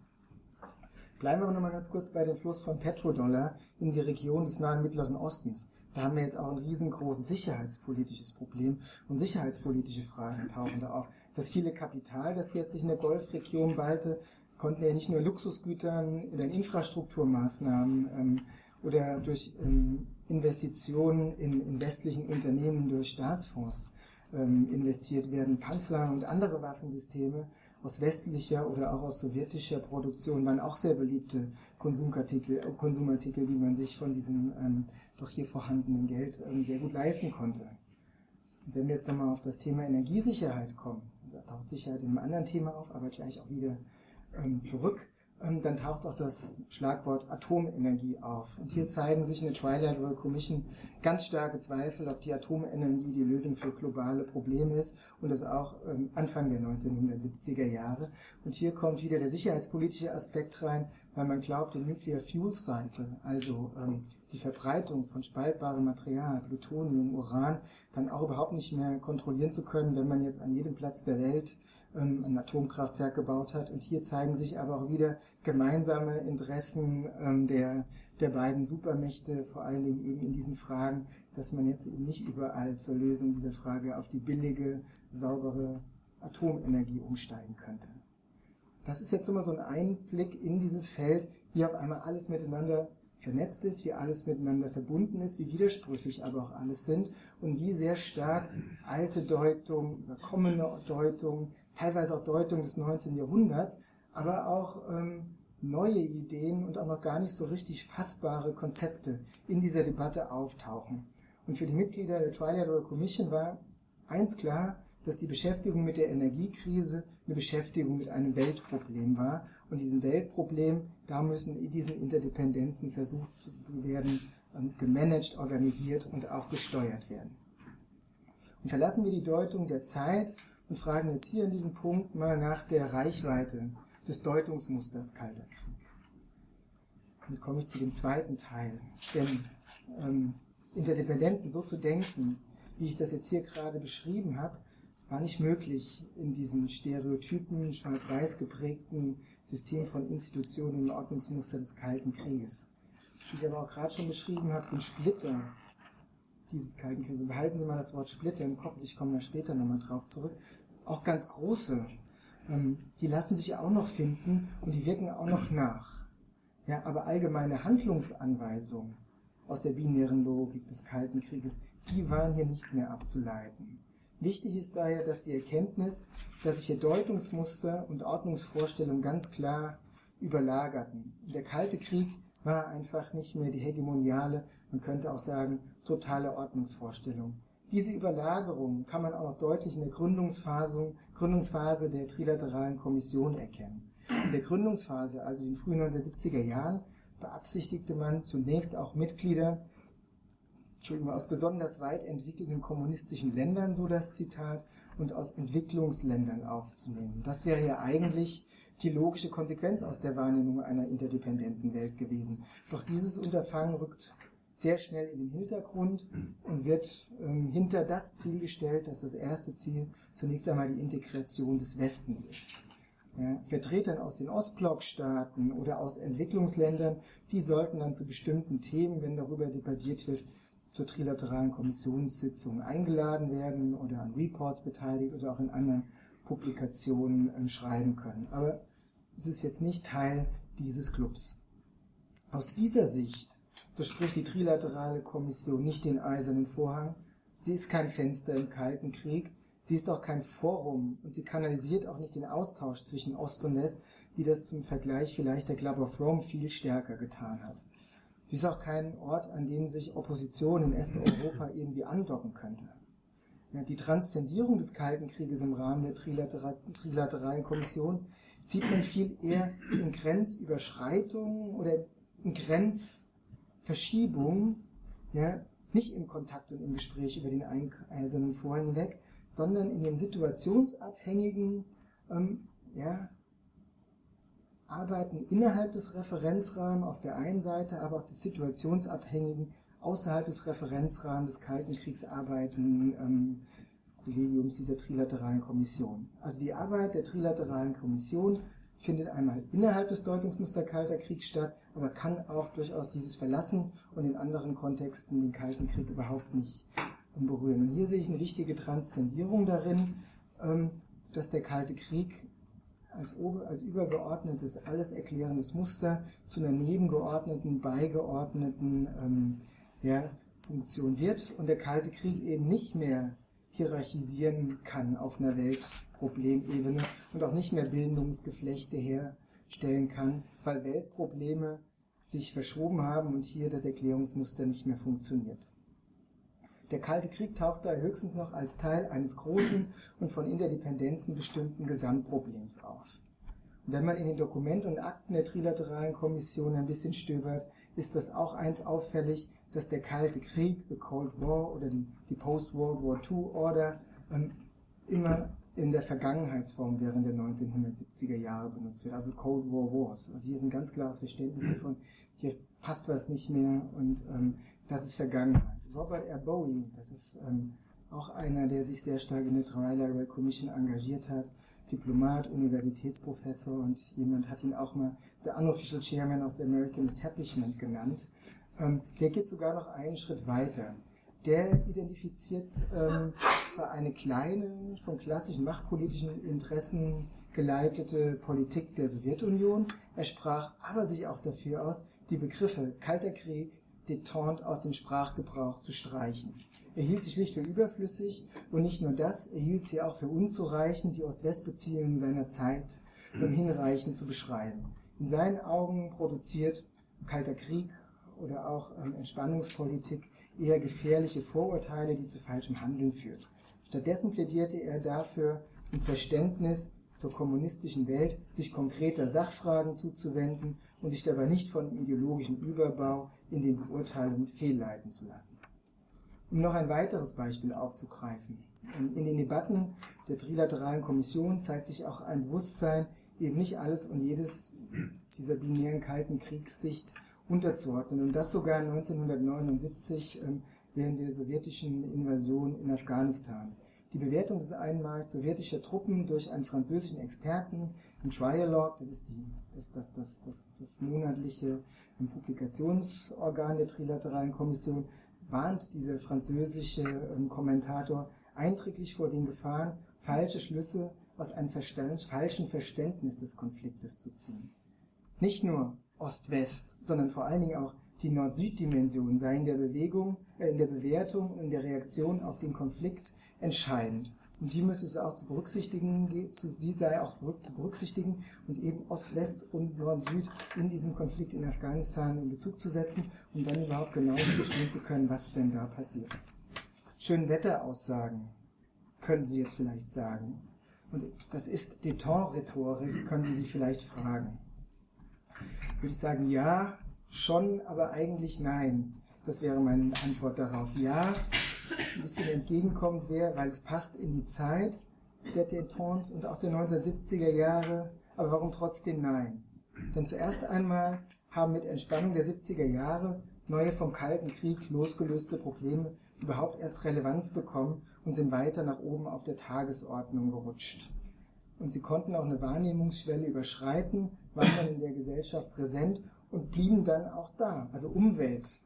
Bleiben wir aber nochmal ganz kurz bei dem Fluss von Petrodollar in die Region des Nahen Mittleren Ostens. Da haben wir jetzt auch ein riesengroßes sicherheitspolitisches Problem und sicherheitspolitische Fragen tauchen da auf. Das viele Kapital, das jetzt sich in der Golfregion ballte, konnten ja nicht nur Luxusgütern oder in Infrastrukturmaßnahmen ähm, oder durch ähm, Investitionen in, in westlichen Unternehmen durch Staatsfonds ähm, investiert werden. Panzer und andere Waffensysteme aus westlicher oder auch aus sowjetischer Produktion waren auch sehr beliebte Konsumartikel, Konsumartikel die man sich von diesem ähm, doch hier vorhandenen Geld ähm, sehr gut leisten konnte. Und wenn wir jetzt nochmal auf das Thema Energiesicherheit kommen, da taucht Sicherheit in einem anderen Thema auf, aber gleich auch wieder ähm, zurück, ähm, dann taucht auch das Schlagwort Atomenergie auf. Und hier zeigen sich in der Trilateral Commission ganz starke Zweifel, ob die Atomenergie die Lösung für globale Probleme ist und das auch Anfang der 1970er Jahre. Und hier kommt wieder der sicherheitspolitische Aspekt rein, weil man glaubt, der Nuclear Fuel Cycle, also die Verbreitung von spaltbarem Material, Plutonium, Uran, dann auch überhaupt nicht mehr kontrollieren zu können, wenn man jetzt an jedem Platz der Welt ähm, ein Atomkraftwerk gebaut hat. Und hier zeigen sich aber auch wieder gemeinsame Interessen ähm, der, der beiden Supermächte, vor allen Dingen eben in diesen Fragen, dass man jetzt eben nicht überall zur Lösung dieser Frage auf die billige, saubere Atomenergie umsteigen könnte. Das ist jetzt immer so ein Einblick in dieses Feld, wie auf einmal alles miteinander vernetzt ist, wie alles miteinander verbunden ist, wie widersprüchlich aber auch alles sind und wie sehr stark alte Deutung, überkommene Deutung, teilweise auch Deutung des 19. Jahrhunderts, aber auch ähm, neue Ideen und auch noch gar nicht so richtig fassbare Konzepte in dieser Debatte auftauchen. Und für die Mitglieder der Trilateral Commission war eins klar, dass die Beschäftigung mit der Energiekrise eine Beschäftigung mit einem Weltproblem war. Und diesem Weltproblem, da müssen diesen Interdependenzen versucht zu werden, ähm, gemanagt, organisiert und auch gesteuert werden. Und verlassen wir die Deutung der Zeit und fragen jetzt hier in diesem Punkt mal nach der Reichweite des Deutungsmusters Kalter Krieg. Damit komme ich zu dem zweiten Teil. Denn ähm, Interdependenzen so zu denken, wie ich das jetzt hier gerade beschrieben habe, war nicht möglich in diesem stereotypen, schwarz-weiß geprägten System von Institutionen und Ordnungsmuster des Kalten Krieges. Wie ich aber auch gerade schon beschrieben habe, sind Splitter dieses Kalten Krieges. Behalten Sie mal das Wort Splitter im Kopf, ich komme da später nochmal drauf zurück. Auch ganz große, ähm, die lassen sich auch noch finden und die wirken auch noch nach. Ja, aber allgemeine Handlungsanweisungen aus der binären Logik des Kalten Krieges, die waren hier nicht mehr abzuleiten. Wichtig ist daher, dass die Erkenntnis, dass sich hier Deutungsmuster und Ordnungsvorstellungen ganz klar überlagerten. Der Kalte Krieg war einfach nicht mehr die hegemoniale, man könnte auch sagen, totale Ordnungsvorstellung. Diese Überlagerung kann man auch noch deutlich in der Gründungsphase, Gründungsphase der Trilateralen Kommission erkennen. In der Gründungsphase, also in den frühen 1970er Jahren, beabsichtigte man zunächst auch Mitglieder aus besonders weit entwickelten kommunistischen Ländern, so das Zitat, und aus Entwicklungsländern aufzunehmen. Das wäre ja eigentlich die logische Konsequenz aus der Wahrnehmung einer interdependenten Welt gewesen. Doch dieses Unterfangen rückt sehr schnell in den Hintergrund und wird ähm, hinter das Ziel gestellt, dass das erste Ziel zunächst einmal die Integration des Westens ist. Ja, Vertretern aus den Ostblockstaaten oder aus Entwicklungsländern, die sollten dann zu bestimmten Themen, wenn darüber debattiert wird, zur trilateralen Kommissionssitzung eingeladen werden oder an Reports beteiligt oder auch in anderen Publikationen äh, schreiben können. Aber es ist jetzt nicht Teil dieses Clubs. Aus dieser Sicht durchbricht die trilaterale Kommission nicht den eisernen Vorhang. Sie ist kein Fenster im Kalten Krieg. Sie ist auch kein Forum und sie kanalisiert auch nicht den Austausch zwischen Ost und West, wie das zum Vergleich vielleicht der Club of Rome viel stärker getan hat. Sie ist auch kein Ort, an dem sich Opposition in Osteuropa irgendwie andocken könnte. Ja, die Transzendierung des Kalten Krieges im Rahmen der Trilateralen Kommission sieht man viel eher in Grenzüberschreitungen oder in Grenzverschiebungen, ja, nicht im Kontakt und im Gespräch über den eisernen Vorhang hinweg, sondern in dem situationsabhängigen ähm, ja, Arbeiten innerhalb des Referenzrahmens auf der einen Seite, aber auch des situationsabhängigen außerhalb des Referenzrahmens des Kalten Kriegs arbeitenden ähm, Kollegiums dieser trilateralen Kommission. Also die Arbeit der trilateralen Kommission findet einmal innerhalb des Deutungsmuster Kalter Krieg statt, aber kann auch durchaus dieses verlassen und in anderen Kontexten den Kalten Krieg überhaupt nicht berühren. Und hier sehe ich eine wichtige Transzendierung darin, ähm, dass der Kalte Krieg als, als übergeordnetes, alles erklärendes Muster zu einer nebengeordneten, beigeordneten ähm, ja, Funktion wird und der Kalte Krieg eben nicht mehr hierarchisieren kann auf einer Weltproblemebene und auch nicht mehr Bildungsgeflechte herstellen kann, weil Weltprobleme sich verschoben haben und hier das Erklärungsmuster nicht mehr funktioniert. Der Kalte Krieg taucht da höchstens noch als Teil eines großen und von Interdependenzen bestimmten Gesamtproblems auf. Und wenn man in den Dokumenten und Akten der Trilateralen Kommission ein bisschen stöbert, ist das auch eins auffällig, dass der Kalte Krieg, the Cold War oder die, die Post-World War II Order ähm, immer in der Vergangenheitsform während der 1970er Jahre benutzt wird, also Cold War Wars. Also hier ist ein ganz klares Verständnis davon, hier passt was nicht mehr und ähm, das ist Vergangenheit. Robert R. Bowie, das ist ähm, auch einer, der sich sehr stark in der Trilateral Commission engagiert hat, Diplomat, Universitätsprofessor und jemand hat ihn auch mal the unofficial chairman of the American Establishment genannt. Ähm, der geht sogar noch einen Schritt weiter. Der identifiziert ähm, zwar eine kleine, von klassischen machtpolitischen Interessen geleitete Politik der Sowjetunion, er sprach aber sich auch dafür aus, die Begriffe Kalter Krieg, Detente aus dem Sprachgebrauch zu streichen. Er hielt sie schlicht für überflüssig und nicht nur das, er hielt sie auch für unzureichend, die Ost-West-Beziehungen seiner Zeit hinreichend zu beschreiben. In seinen Augen produziert Kalter Krieg oder auch ähm, Entspannungspolitik eher gefährliche Vorurteile, die zu falschem Handeln führt. Stattdessen plädierte er dafür, im Verständnis zur kommunistischen Welt sich konkreter Sachfragen zuzuwenden und sich dabei nicht von ideologischem Überbau in den Beurteilungen fehlleiten zu lassen. Um noch ein weiteres Beispiel aufzugreifen. In den Debatten der Trilateralen Kommission zeigt sich auch ein Bewusstsein, eben nicht alles und jedes dieser binären kalten Kriegssicht unterzuordnen. Und das sogar 1979, ähm, während der sowjetischen Invasion in Afghanistan. Die Bewertung des Einmarschs sowjetischer Truppen durch einen französischen Experten im Trialog, das ist die, das, das, das, das, das monatliche Publikationsorgan der Trilateralen Kommission, warnt dieser französische ähm, Kommentator einträglich vor den Gefahren, falsche Schlüsse aus einem falschen Verständnis des Konfliktes zu ziehen. Nicht nur Ost-West, sondern vor allen Dingen auch die Nord-Süd-Dimension sei in der Bewegung, äh, in der Bewertung und in der Reaktion auf den Konflikt entscheidend. Und die müsse es auch zu berücksichtigen, die sei auch zu berücksichtigen und eben Ost-West und Nord-Süd in diesem Konflikt in Afghanistan in Bezug zu setzen, um dann überhaupt genau verstehen zu können, was denn da passiert. Schönwetteraussagen können Sie jetzt vielleicht sagen. Und das ist Deton-Rhetorik, könnten Sie vielleicht fragen. Würde ich sagen, ja, schon, aber eigentlich nein. Das wäre meine Antwort darauf. Ja, ein bisschen entgegenkommt wäre, weil es passt in die Zeit der Detente und auch der 1970er Jahre. Aber warum trotzdem nein? Denn zuerst einmal haben mit Entspannung der 70er Jahre neue vom Kalten Krieg losgelöste Probleme überhaupt erst Relevanz bekommen und sind weiter nach oben auf der Tagesordnung gerutscht. Und sie konnten auch eine Wahrnehmungsschwelle überschreiten, waren dann in der Gesellschaft präsent und blieben dann auch da. Also Umwelt,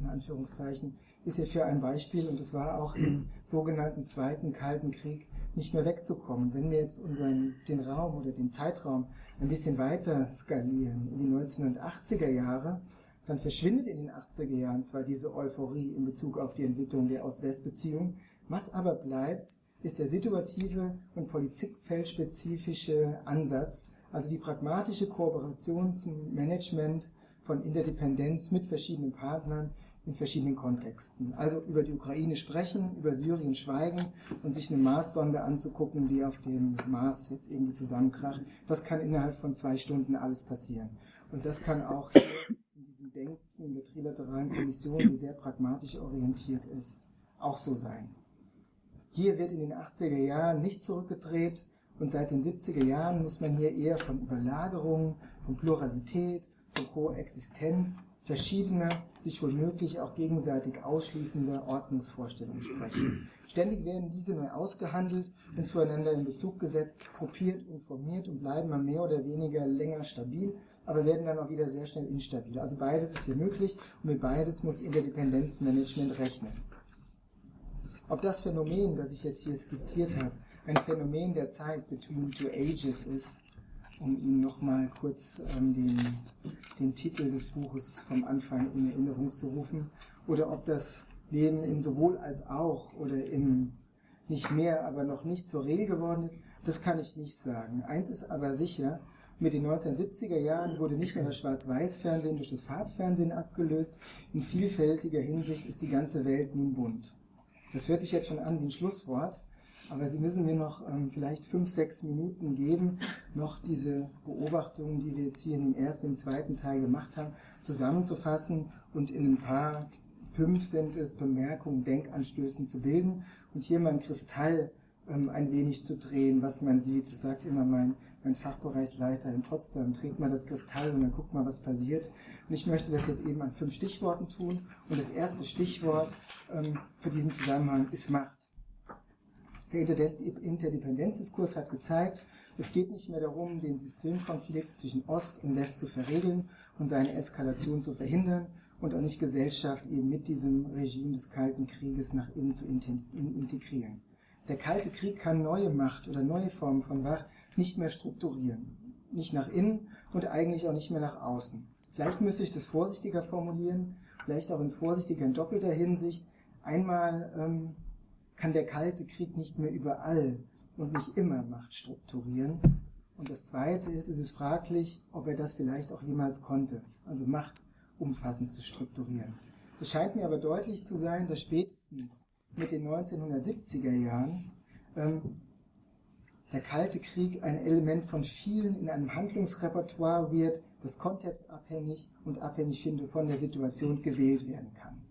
in Anführungszeichen, ist hierfür ein Beispiel und es war auch im sogenannten Zweiten Kalten Krieg nicht mehr wegzukommen. Wenn wir jetzt unseren, den Raum oder den Zeitraum ein bisschen weiter skalieren in die 1980er Jahre, dann verschwindet in den 80er Jahren zwar diese Euphorie in Bezug auf die Entwicklung der Ost-West-Beziehung, was aber bleibt, ist der situative und politikfeldspezifische Ansatz, also die pragmatische Kooperation zum Management von Interdependenz mit verschiedenen Partnern in verschiedenen Kontexten. Also über die Ukraine sprechen, über Syrien schweigen und sich eine Marssonde anzugucken, die auf dem Mars jetzt irgendwie zusammenkracht. Das kann innerhalb von zwei Stunden alles passieren. Und das kann auch in diesem Denken der Trilateralen Kommission, die sehr pragmatisch orientiert ist, auch so sein. Hier wird in den 80er Jahren nicht zurückgedreht, und seit den 70er Jahren muss man hier eher von Überlagerung, von Pluralität, von Koexistenz verschiedener, sich womöglich auch gegenseitig ausschließender Ordnungsvorstellungen sprechen. Ständig werden diese neu ausgehandelt und zueinander in Bezug gesetzt, gruppiert, informiert und bleiben mal mehr oder weniger länger stabil, aber werden dann auch wieder sehr schnell instabil. Also beides ist hier möglich und mit beides muss Interdependenzmanagement rechnen. Ob das Phänomen, das ich jetzt hier skizziert habe, ein Phänomen der Zeit between two ages ist, um Ihnen nochmal kurz ähm, den, den Titel des Buches vom Anfang in Erinnerung zu rufen, oder ob das Leben in sowohl als auch oder im nicht mehr, aber noch nicht zur Regel geworden ist, das kann ich nicht sagen. Eins ist aber sicher, mit den 1970er Jahren wurde nicht mehr das Schwarz-Weiß-Fernsehen durch das Farbfernsehen abgelöst. In vielfältiger Hinsicht ist die ganze Welt nun bunt. Das hört sich jetzt schon an wie ein Schlusswort, aber Sie müssen mir noch ähm, vielleicht fünf, sechs Minuten geben, noch diese Beobachtungen, die wir jetzt hier in dem ersten und zweiten Teil gemacht haben, zusammenzufassen und in ein paar, fünf sind es, Bemerkungen, Denkanstößen zu bilden und hier mal ein Kristall ähm, ein wenig zu drehen, was man sieht. Das sagt immer mein, mein Fachbereichsleiter in Potsdam, dreht mal das Kristall und dann guckt mal, was passiert. Und ich möchte das jetzt eben an fünf Stichworten tun. Und das erste Stichwort ähm, für diesen Zusammenhang ist Macht. Der Interdependenzdiskurs hat gezeigt, es geht nicht mehr darum, den Systemkonflikt zwischen Ost und West zu verregeln und seine Eskalation zu verhindern und auch nicht Gesellschaft eben mit diesem Regime des Kalten Krieges nach innen zu integrieren. Der Kalte Krieg kann neue Macht oder neue Formen von Macht nicht mehr strukturieren. Nicht nach innen und eigentlich auch nicht mehr nach außen. Vielleicht müsste ich das vorsichtiger formulieren, vielleicht auch in vorsichtiger in doppelter Hinsicht. Einmal ähm, kann der Kalte Krieg nicht mehr überall und nicht immer Macht strukturieren. Und das Zweite ist, es ist fraglich, ob er das vielleicht auch jemals konnte, also Macht umfassend zu strukturieren. Es scheint mir aber deutlich zu sein, dass spätestens mit den 1970er Jahren ähm, der Kalte Krieg ein Element von vielen in einem Handlungsrepertoire wird, das kontextabhängig und abhängig finde von der Situation gewählt werden kann.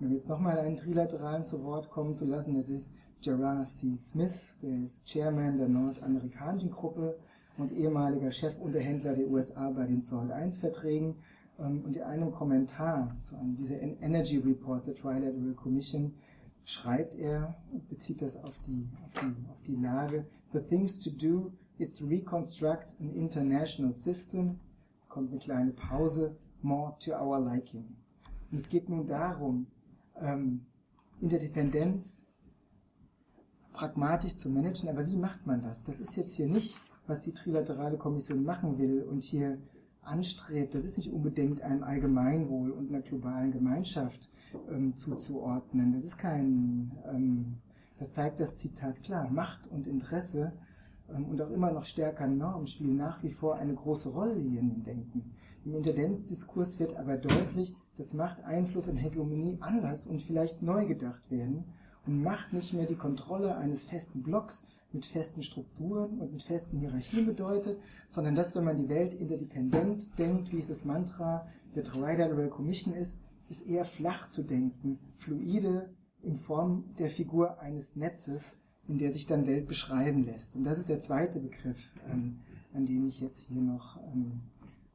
Um jetzt nochmal einen Trilateralen zu Wort kommen zu lassen, das ist Gerard C. Smith, der ist Chairman der nordamerikanischen Gruppe und ehemaliger Chefunterhändler der USA bei den SALT-1-Verträgen. Ähm, und in einem Kommentar zu einem dieser Energy Reports der Trilateral Commission schreibt er, bezieht das auf die, auf die, auf die Lage, The things to do is to reconstruct an international system, kommt eine kleine Pause, more to our liking. Und es geht nun darum, ähm, Interdependenz pragmatisch zu managen, aber wie macht man das? Das ist jetzt hier nicht, was die Trilaterale Kommission machen will und hier anstrebt. Das ist nicht unbedingt einem Allgemeinwohl und einer globalen Gemeinschaft ähm, zuzuordnen. Das ist kein, ähm, das zeigt das Zitat klar. Macht und Interesse ähm, und auch immer noch stärker Norm spielen nach wie vor eine große Rolle hier in dem Denken. Im Intendenzdiskurs wird aber deutlich, dass Macht, Einfluss und Hegemonie anders und vielleicht neu gedacht werden und Macht nicht mehr die Kontrolle eines festen Blocks mit festen Strukturen und mit festen Hierarchien bedeutet, sondern dass, wenn man die Welt interdependent denkt, wie es das Mantra der Trilateral Commission ist, ist eher flach zu denken, fluide in Form der Figur eines Netzes, in der sich dann Welt beschreiben lässt. Und das ist der zweite Begriff, ähm, an dem ich jetzt hier noch ähm,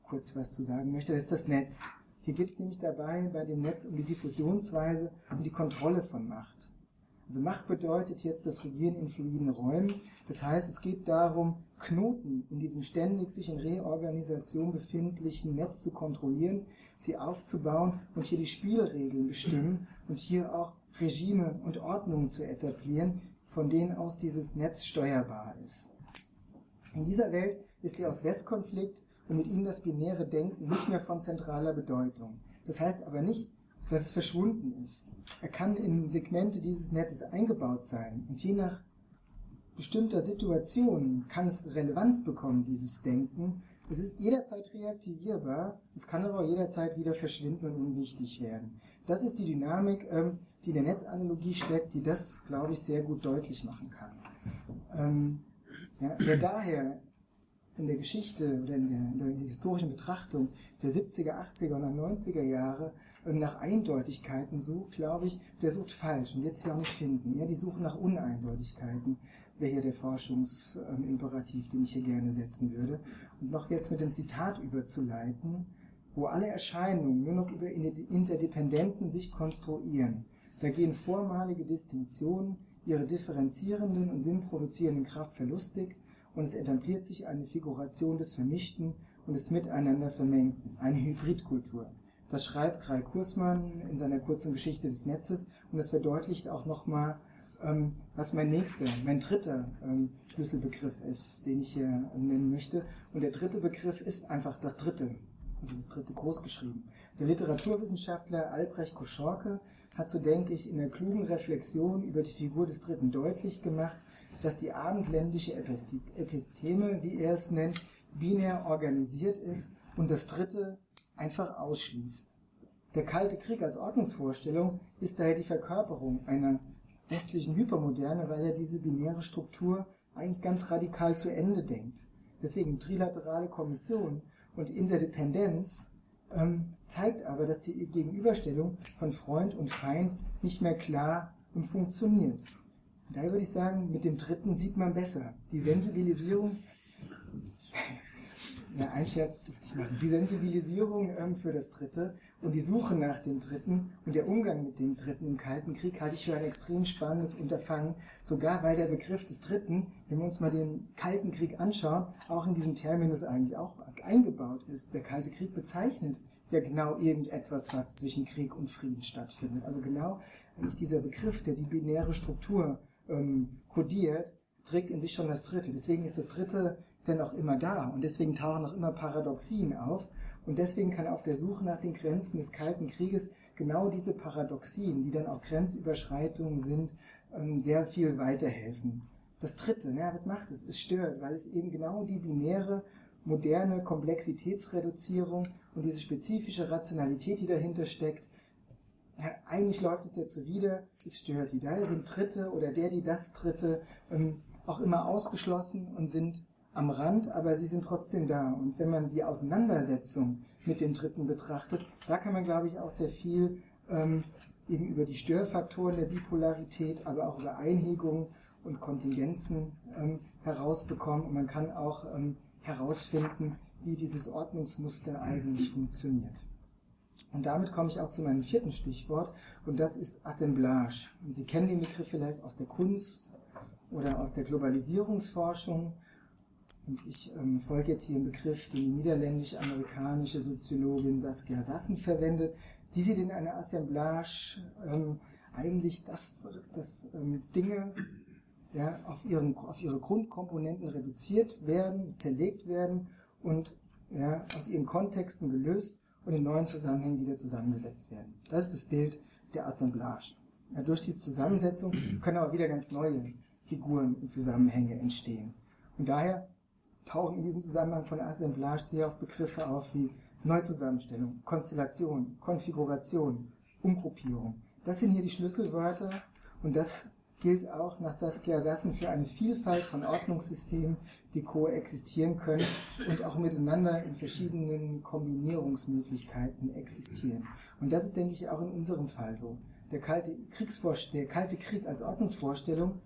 kurz was zu sagen möchte. Das ist das Netz. Hier geht es nämlich dabei bei dem Netz um die Diffusionsweise, um die Kontrolle von Macht. Also Macht bedeutet jetzt das Regieren in fluiden Räumen. Das heißt, es geht darum, Knoten in diesem ständig sich in Reorganisation befindlichen Netz zu kontrollieren, sie aufzubauen und hier die Spielregeln bestimmen und hier auch Regime und Ordnungen zu etablieren, von denen aus dieses Netz steuerbar ist. In dieser Welt ist der Ost-West-Konflikt und mit ihm das binäre Denken nicht mehr von zentraler Bedeutung. Das heißt aber nicht, dass es verschwunden ist. Er kann in Segmente dieses Netzes eingebaut sein und je nach bestimmter Situation kann es Relevanz bekommen, dieses Denken. Es ist jederzeit reaktivierbar, es kann aber auch jederzeit wieder verschwinden und unwichtig werden. Das ist die Dynamik, ähm, die in der Netzanalogie steckt, die das, glaube ich, sehr gut deutlich machen kann. Ähm, ja, wer daher in der Geschichte oder in der, in der, historischen Betrachtung der 70er, 80er und 90er Jahre nach Eindeutigkeiten sucht, glaube ich, der sucht falsch und wird sie auch nicht finden. Ja, die suchen nach Uneindeutigkeiten, wäre hier der Forschungsimperativ, den ich hier gerne setzen würde. Und noch jetzt mit dem Zitat überzuleiten, wo alle Erscheinungen nur noch über Interdependenzen sich konstruieren. Da gehen vormalige Distinktionen ihre differenzierenden und sinnproduzierenden Kraft verlustig und es etabliert sich eine Figuration des Vermischten und des Miteinander Vermengten, eine Hybridkultur. Das schreibt Kral Kursmann in seiner kurzen Geschichte des Netzes und das verdeutlicht auch nochmal, ähm, was mein nächster, mein dritter ähm, Schlüsselbegriff ist, den ich hier nennen möchte. Und der dritte Begriff ist einfach das dritte, also das dritte groß geschrieben. Der Literaturwissenschaftler Albrecht Koschorke hat, so denke ich, in der klugen Reflexion über die Figur des Dritten deutlich gemacht, dass die abendländische Episteme, wie er es nennt, binär organisiert ist und das Dritte einfach ausschließt. Der Kalte Krieg als Ordnungsvorstellung ist daher die Verkörperung einer westlichen Hypermoderne, weil er diese binäre Struktur eigentlich ganz radikal zu Ende denkt. Deswegen trilaterale Kommission und Interdependenz ähm, zeigt aber, dass die Gegenüberstellung von Freund und Feind nicht mehr klar und funktioniert. Daher würde ich sagen, mit dem dritten sieht man besser. Die Sensibilisierung, ja, ein Scherz durfte ich machen, die Sensibilisierung ähm, für das dritte und die Suche nach dem dritten und der Umgang mit dem dritten im Kalten Krieg halte ich für ein extrem spannendes Unterfangen, sogar weil der Begriff des dritten, wenn wir uns mal den Kalten Krieg anschauen, auch in diesem Terminus eigentlich auch eingebaut ist. Der Kalte Krieg bezeichnet ja genau irgendetwas, was zwischen Krieg und Frieden stattfindet. Also genau eigentlich dieser Begriff, der die binäre Struktur ähm, kodiert, trägt in sich schon das Dritte. Deswegen ist das Dritte dann auch immer da und deswegen tauchen auch immer Paradoxien auf und deswegen kann auf der Suche nach den Grenzen des Kalten Krieges genau diese Paradoxien, die dann auch Grenzüberschreitungen sind, ähm, sehr viel weiterhelfen. Das Dritte, ja, was macht es? Es stört, weil es eben genau die binäre, moderne Komplexitätsreduzierung und diese spezifische Rationalität, die dahinter steckt, eigentlich läuft es dir zuwider, es stört die. Daher sind Dritte oder der, die das Dritte, ähm, auch immer ausgeschlossen und sind am Rand, aber sie sind trotzdem da. Und wenn man die Auseinandersetzung mit dem Dritten betrachtet, da kann man, glaube ich, auch sehr viel ähm, eben über die Störfaktoren der Bipolarität, aber auch über Einhegungen und Kontingenzen ähm, herausbekommen. Und man kann auch ähm, herausfinden, wie dieses Ordnungsmuster eigentlich funktioniert. Und damit komme ich auch zu meinem vierten Stichwort und das ist Assemblage. Und Sie kennen den Begriff vielleicht aus der Kunst oder aus der Globalisierungsforschung. Und ich ähm, folge jetzt hier einen Begriff, den die niederländisch-amerikanische Soziologin Saskia Sassen verwendet. Sie sieht in einer Assemblage ähm, eigentlich, dass, dass ähm, Dinge ja, auf, ihren, auf ihre Grundkomponenten reduziert werden, zerlegt werden und ja, aus ihren Kontexten gelöst und in neuen Zusammenhängen wieder zusammengesetzt werden. Das ist das Bild der Assemblage. Ja, durch diese Zusammensetzung können aber wieder ganz neue Figuren und Zusammenhänge entstehen. Und daher tauchen in diesem Zusammenhang von Assemblage sehr oft Begriffe auf wie Neuzusammenstellung, Konstellation, Konfiguration, Umgruppierung. Das sind hier die Schlüsselwörter und das gilt auch nach Saskia Sassen für eine Vielfalt von Ordnungssystemen, die koexistieren können und auch miteinander in verschiedenen Kombinierungsmöglichkeiten existieren. Und das ist, denke ich, auch in unserem Fall so. Der kalte, der kalte Krieg als Ordnungsvorstellung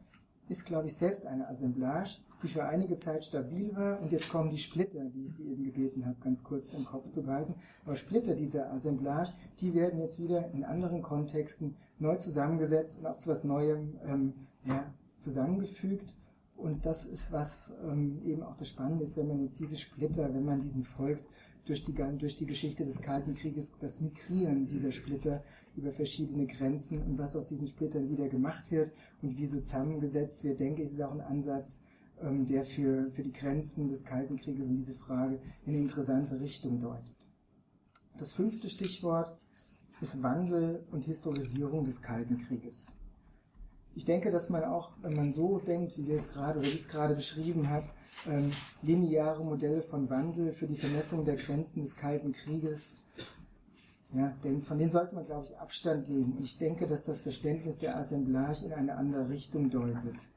ist, glaube ich, selbst eine Assemblage, die für einige Zeit stabil war. Und jetzt kommen die Splitter, die ich Sie eben gebeten habe, ganz kurz im Kopf zu behalten. Aber Splitter dieser Assemblage, die werden jetzt wieder in anderen Kontexten neu zusammengesetzt und auch zu was Neuem ähm, ja, zusammengefügt. Und das ist was ähm, eben auch das Spannende ist, wenn man jetzt diese Splitter, wenn man diesen folgt, durch die, durch die Geschichte des Kalten Krieges, das Migrieren dieser Splitter über verschiedene Grenzen und was aus diesen Splittern wieder gemacht wird und wie so zusammengesetzt wird, denke ich, ist auch ein Ansatz, der für, für die Grenzen des Kalten Krieges und diese Frage in eine interessante Richtung deutet. Das fünfte Stichwort ist Wandel und Historisierung des Kalten Krieges. Ich denke, dass man auch, wenn man so denkt, wie wir es gerade oder ich es gerade beschrieben habe, ähm, lineare Modelle von Wandel für die Vermessung der Grenzen des Kalten Krieges, ja, denn von denen sollte man, glaube ich, Abstand nehmen. Ich denke, dass das Verständnis der Assemblage in eine andere Richtung deutet.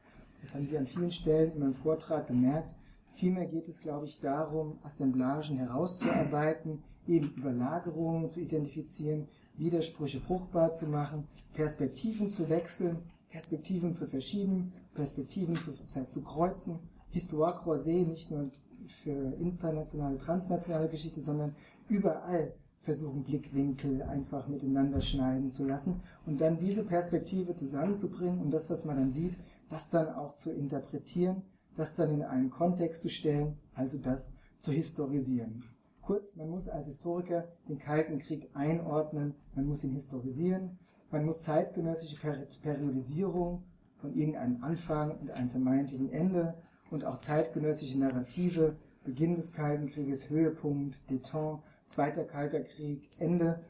Das haben Sie an vielen Stellen in meinem Vortrag gemerkt. Vielmehr geht es, glaube ich, darum, Assemblagen herauszuarbeiten, eben Überlagerungen zu identifizieren, Widersprüche fruchtbar zu machen, Perspektiven zu wechseln, Perspektiven zu verschieben, Perspektiven zu, zu kreuzen, Histoire croisée, nicht nur für internationale, transnationale Geschichte, sondern überall versuchen, Blickwinkel einfach miteinander schneiden zu lassen und dann diese Perspektive zusammenzubringen und das, was man dann sieht, das dann auch zu interpretieren, das dann in einen Kontext zu stellen, also das zu historisieren. Kurz, man muss als Historiker den Kalten Krieg einordnen, man muss ihn historisieren, man muss zeitgenössische Periodisierung von irgendeinem Anfang und einem vermeintlichen Ende und auch zeitgenössische Narrative, Beginn des Kalten Krieges, Höhepunkt, Détente, Zweiter Kalter Krieg, Ende,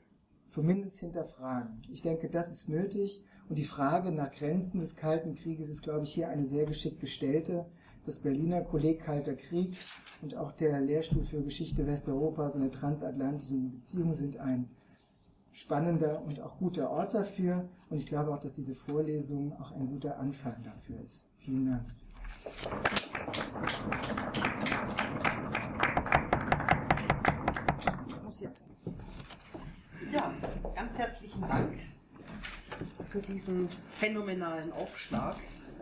zumindest hinterfragen. Ich denke, das ist nötig und die Frage nach Grenzen des Kalten Krieges ist, glaube ich, hier eine sehr geschickt gestellte. Das Berliner Kolleg Kalter Krieg und auch der Lehrstuhl für Geschichte Westeuropas und der transatlantischen Beziehungen sind ein spannender und auch guter Ort dafür. Und ich glaube auch, dass diese Vorlesung auch ein guter Anfang dafür ist. Vielen Dank. Ja, ganz herzlichen Dank für diesen phänomenalen Aufschlag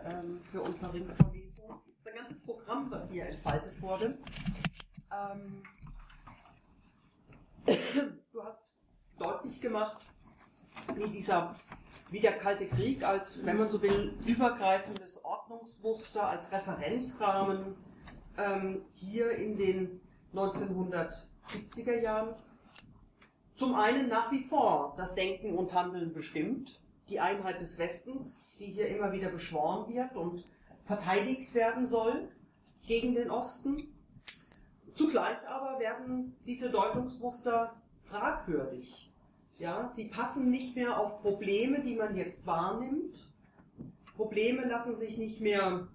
ähm, für unsere Ringvorlesung. Das ganze Programm, was hier entfaltet wurde. Ähm, du hast deutlich gemacht, wie dieser wie der Kalte Krieg als, wenn man so will, übergreifendes Ordnungsmuster, als Referenzrahmen ähm, hier in den 1970er Jahren zum einen nach wie vor das Denken und Handeln bestimmt, die Einheit des Westens, die hier immer wieder beschworen wird und verteidigt werden soll gegen den Osten. Zugleich aber werden diese Deutungsmuster fragwürdig ja, sie passen nicht mehr auf Probleme, die man jetzt wahrnimmt. Probleme lassen sich nicht mehr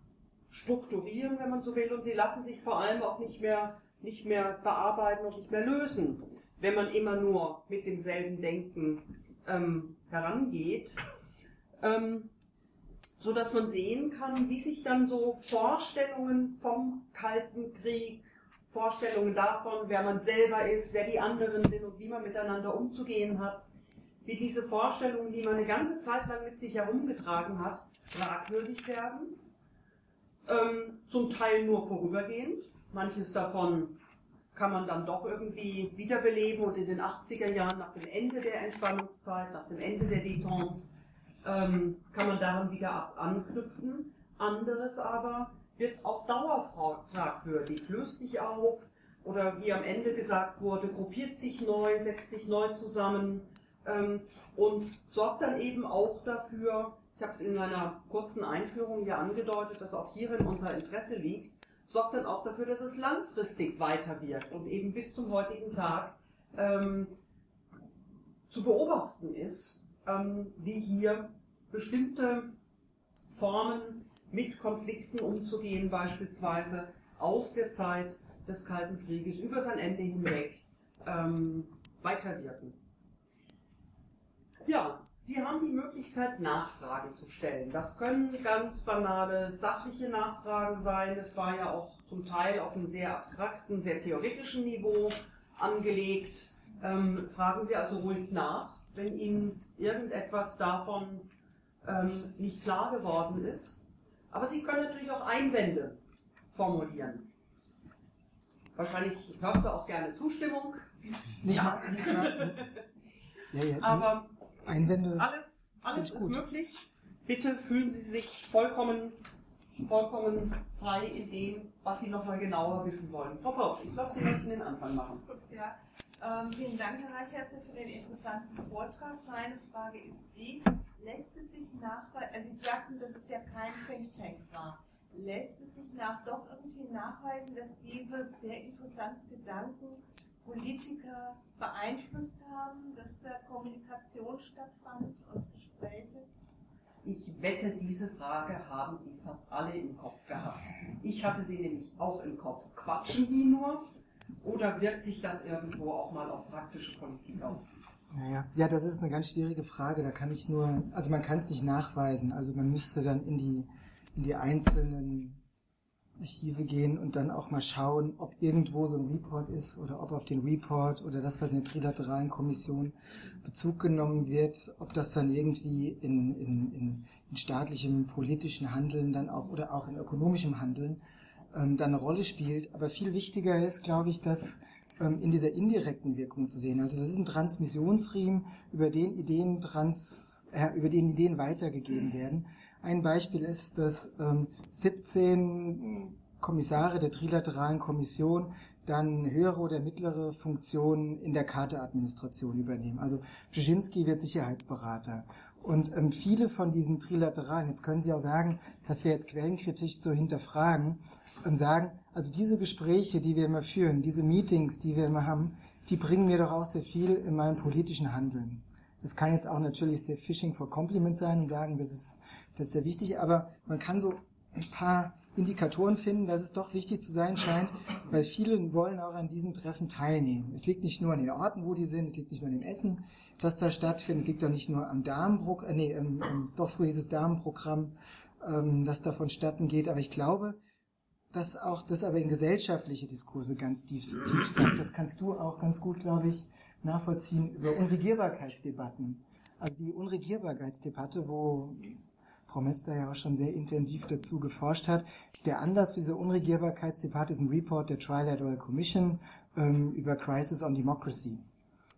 strukturieren, wenn man so will, und sie lassen sich vor allem auch nicht mehr, nicht mehr bearbeiten und nicht mehr lösen, wenn man immer nur mit demselben Denken ähm, herangeht. Ähm, so dass man sehen kann, wie sich dann so Vorstellungen vom Kalten Krieg, Vorstellungen davon, wer man selber ist, wer die anderen sind und wie man miteinander umzugehen hat, wie diese Vorstellungen, die man eine ganze Zeit lang mit sich herumgetragen hat, fragwürdig werden, ähm, zum Teil nur vorübergehend, manches davon kann man dann doch irgendwie wiederbeleben und in den 80er Jahren nach dem Ende der Entspannungszeit, nach dem Ende der Détente, ähm, kann man daran wieder anknüpfen. Anderes aber wird auf Dauer fragwürdig, löst sich auf oder wie am Ende gesagt wurde, gruppiert sich neu, setzt sich neu zusammen ähm, und sorgt dann eben auch dafür, ich habe es in meiner kurzen Einführung ja angedeutet, dass auch hierin unser Interesse liegt, sorgt dann auch dafür, dass es langfristig weiter wird und eben bis zum heutigen Tag ähm, zu beobachten ist, ähm, wie hier bestimmte Formen mit Konflikten umzugehen, beispielsweise aus der Zeit des Kalten Krieges über sein Ende hinweg ähm, weiterwirken. Ja, Sie haben die Möglichkeit, Nachfragen zu stellen. Das können ganz banale sachliche Nachfragen sein. Es war ja auch zum Teil auf einem sehr abstrakten, sehr theoretischen Niveau angelegt. Ähm, fragen Sie also ruhig nach, wenn Ihnen irgendetwas davon ähm, nicht klar geworden ist. Aber Sie können natürlich auch Einwände formulieren. Wahrscheinlich hörst du auch gerne Zustimmung. Mal. Ja, ja, Aber Einwände. Alles, alles ist möglich. Bitte fühlen Sie sich vollkommen, vollkommen frei in dem, was Sie nochmal genauer wissen wollen. Frau Pausch, ich glaube, Sie möchten den Anfang machen. Ja, ähm, vielen Dank, Herr Reichertz, für den interessanten Vortrag. Meine Frage ist die, lässt es sich nachweisen, also Sie sagten, dass es ja kein Think Tank war. Lässt es sich nach, doch irgendwie nachweisen, dass diese sehr interessanten Gedanken Politiker beeinflusst haben, dass da Kommunikation stattfand und Gespräche? Ich wette, diese Frage haben Sie fast alle im Kopf gehabt. Ich hatte sie nämlich auch im Kopf. Quatschen die nur? Oder wirkt sich das irgendwo auch mal auf praktische Politik aus? Naja, ja, das ist eine ganz schwierige Frage. Da kann ich nur, also man kann es nicht nachweisen. Also man müsste dann in die, in die einzelnen Archive gehen und dann auch mal schauen, ob irgendwo so ein Report ist oder ob auf den Report oder das, was in der trilateralen Kommission Bezug genommen wird, ob das dann irgendwie in, in, in, in staatlichem politischen Handeln dann auch oder auch in ökonomischem Handeln ähm, dann eine Rolle spielt. Aber viel wichtiger ist, glaube ich, dass ähm, in dieser indirekten Wirkung zu sehen. Also das ist ein Transmissionsriemen, über den Ideen trans, äh, über den Ideen weitergegeben werden. Ein Beispiel ist, dass ähm, 17 Kommissare der Trilateralen Kommission dann höhere oder mittlere Funktionen in der Karteadministration übernehmen. Also Brzezinski wird Sicherheitsberater. Und ähm, viele von diesen Trilateralen, jetzt können Sie auch sagen, dass wir jetzt quellenkritisch zu hinterfragen, ähm, sagen, also diese Gespräche, die wir immer führen, diese Meetings, die wir immer haben, die bringen mir doch auch sehr viel in meinem politischen Handeln. Das kann jetzt auch natürlich sehr Fishing for Compliment sein und sagen, das ist, das ist sehr wichtig, aber man kann so ein paar Indikatoren finden, dass es doch wichtig zu sein scheint, weil viele wollen auch an diesen Treffen teilnehmen. Es liegt nicht nur an den Orten, wo die sind, es liegt nicht nur an dem Essen, das da stattfindet, es liegt auch nicht nur am Darmprogramm, äh, nee, ähm, ähm, doch früher hieß es Darmprogramm, ähm, das da vonstatten geht, aber ich glaube, dass auch das aber in gesellschaftliche Diskurse ganz tief, tief sagt. Das kannst du auch ganz gut, glaube ich, nachvollziehen über Unregierbarkeitsdebatten. Also die Unregierbarkeitsdebatte, wo Frau Mester ja auch schon sehr intensiv dazu geforscht hat. Der Anlass dieser Unregierbarkeitsdebatte ist ein Report der Trilateral Commission ähm, über Crisis on Democracy.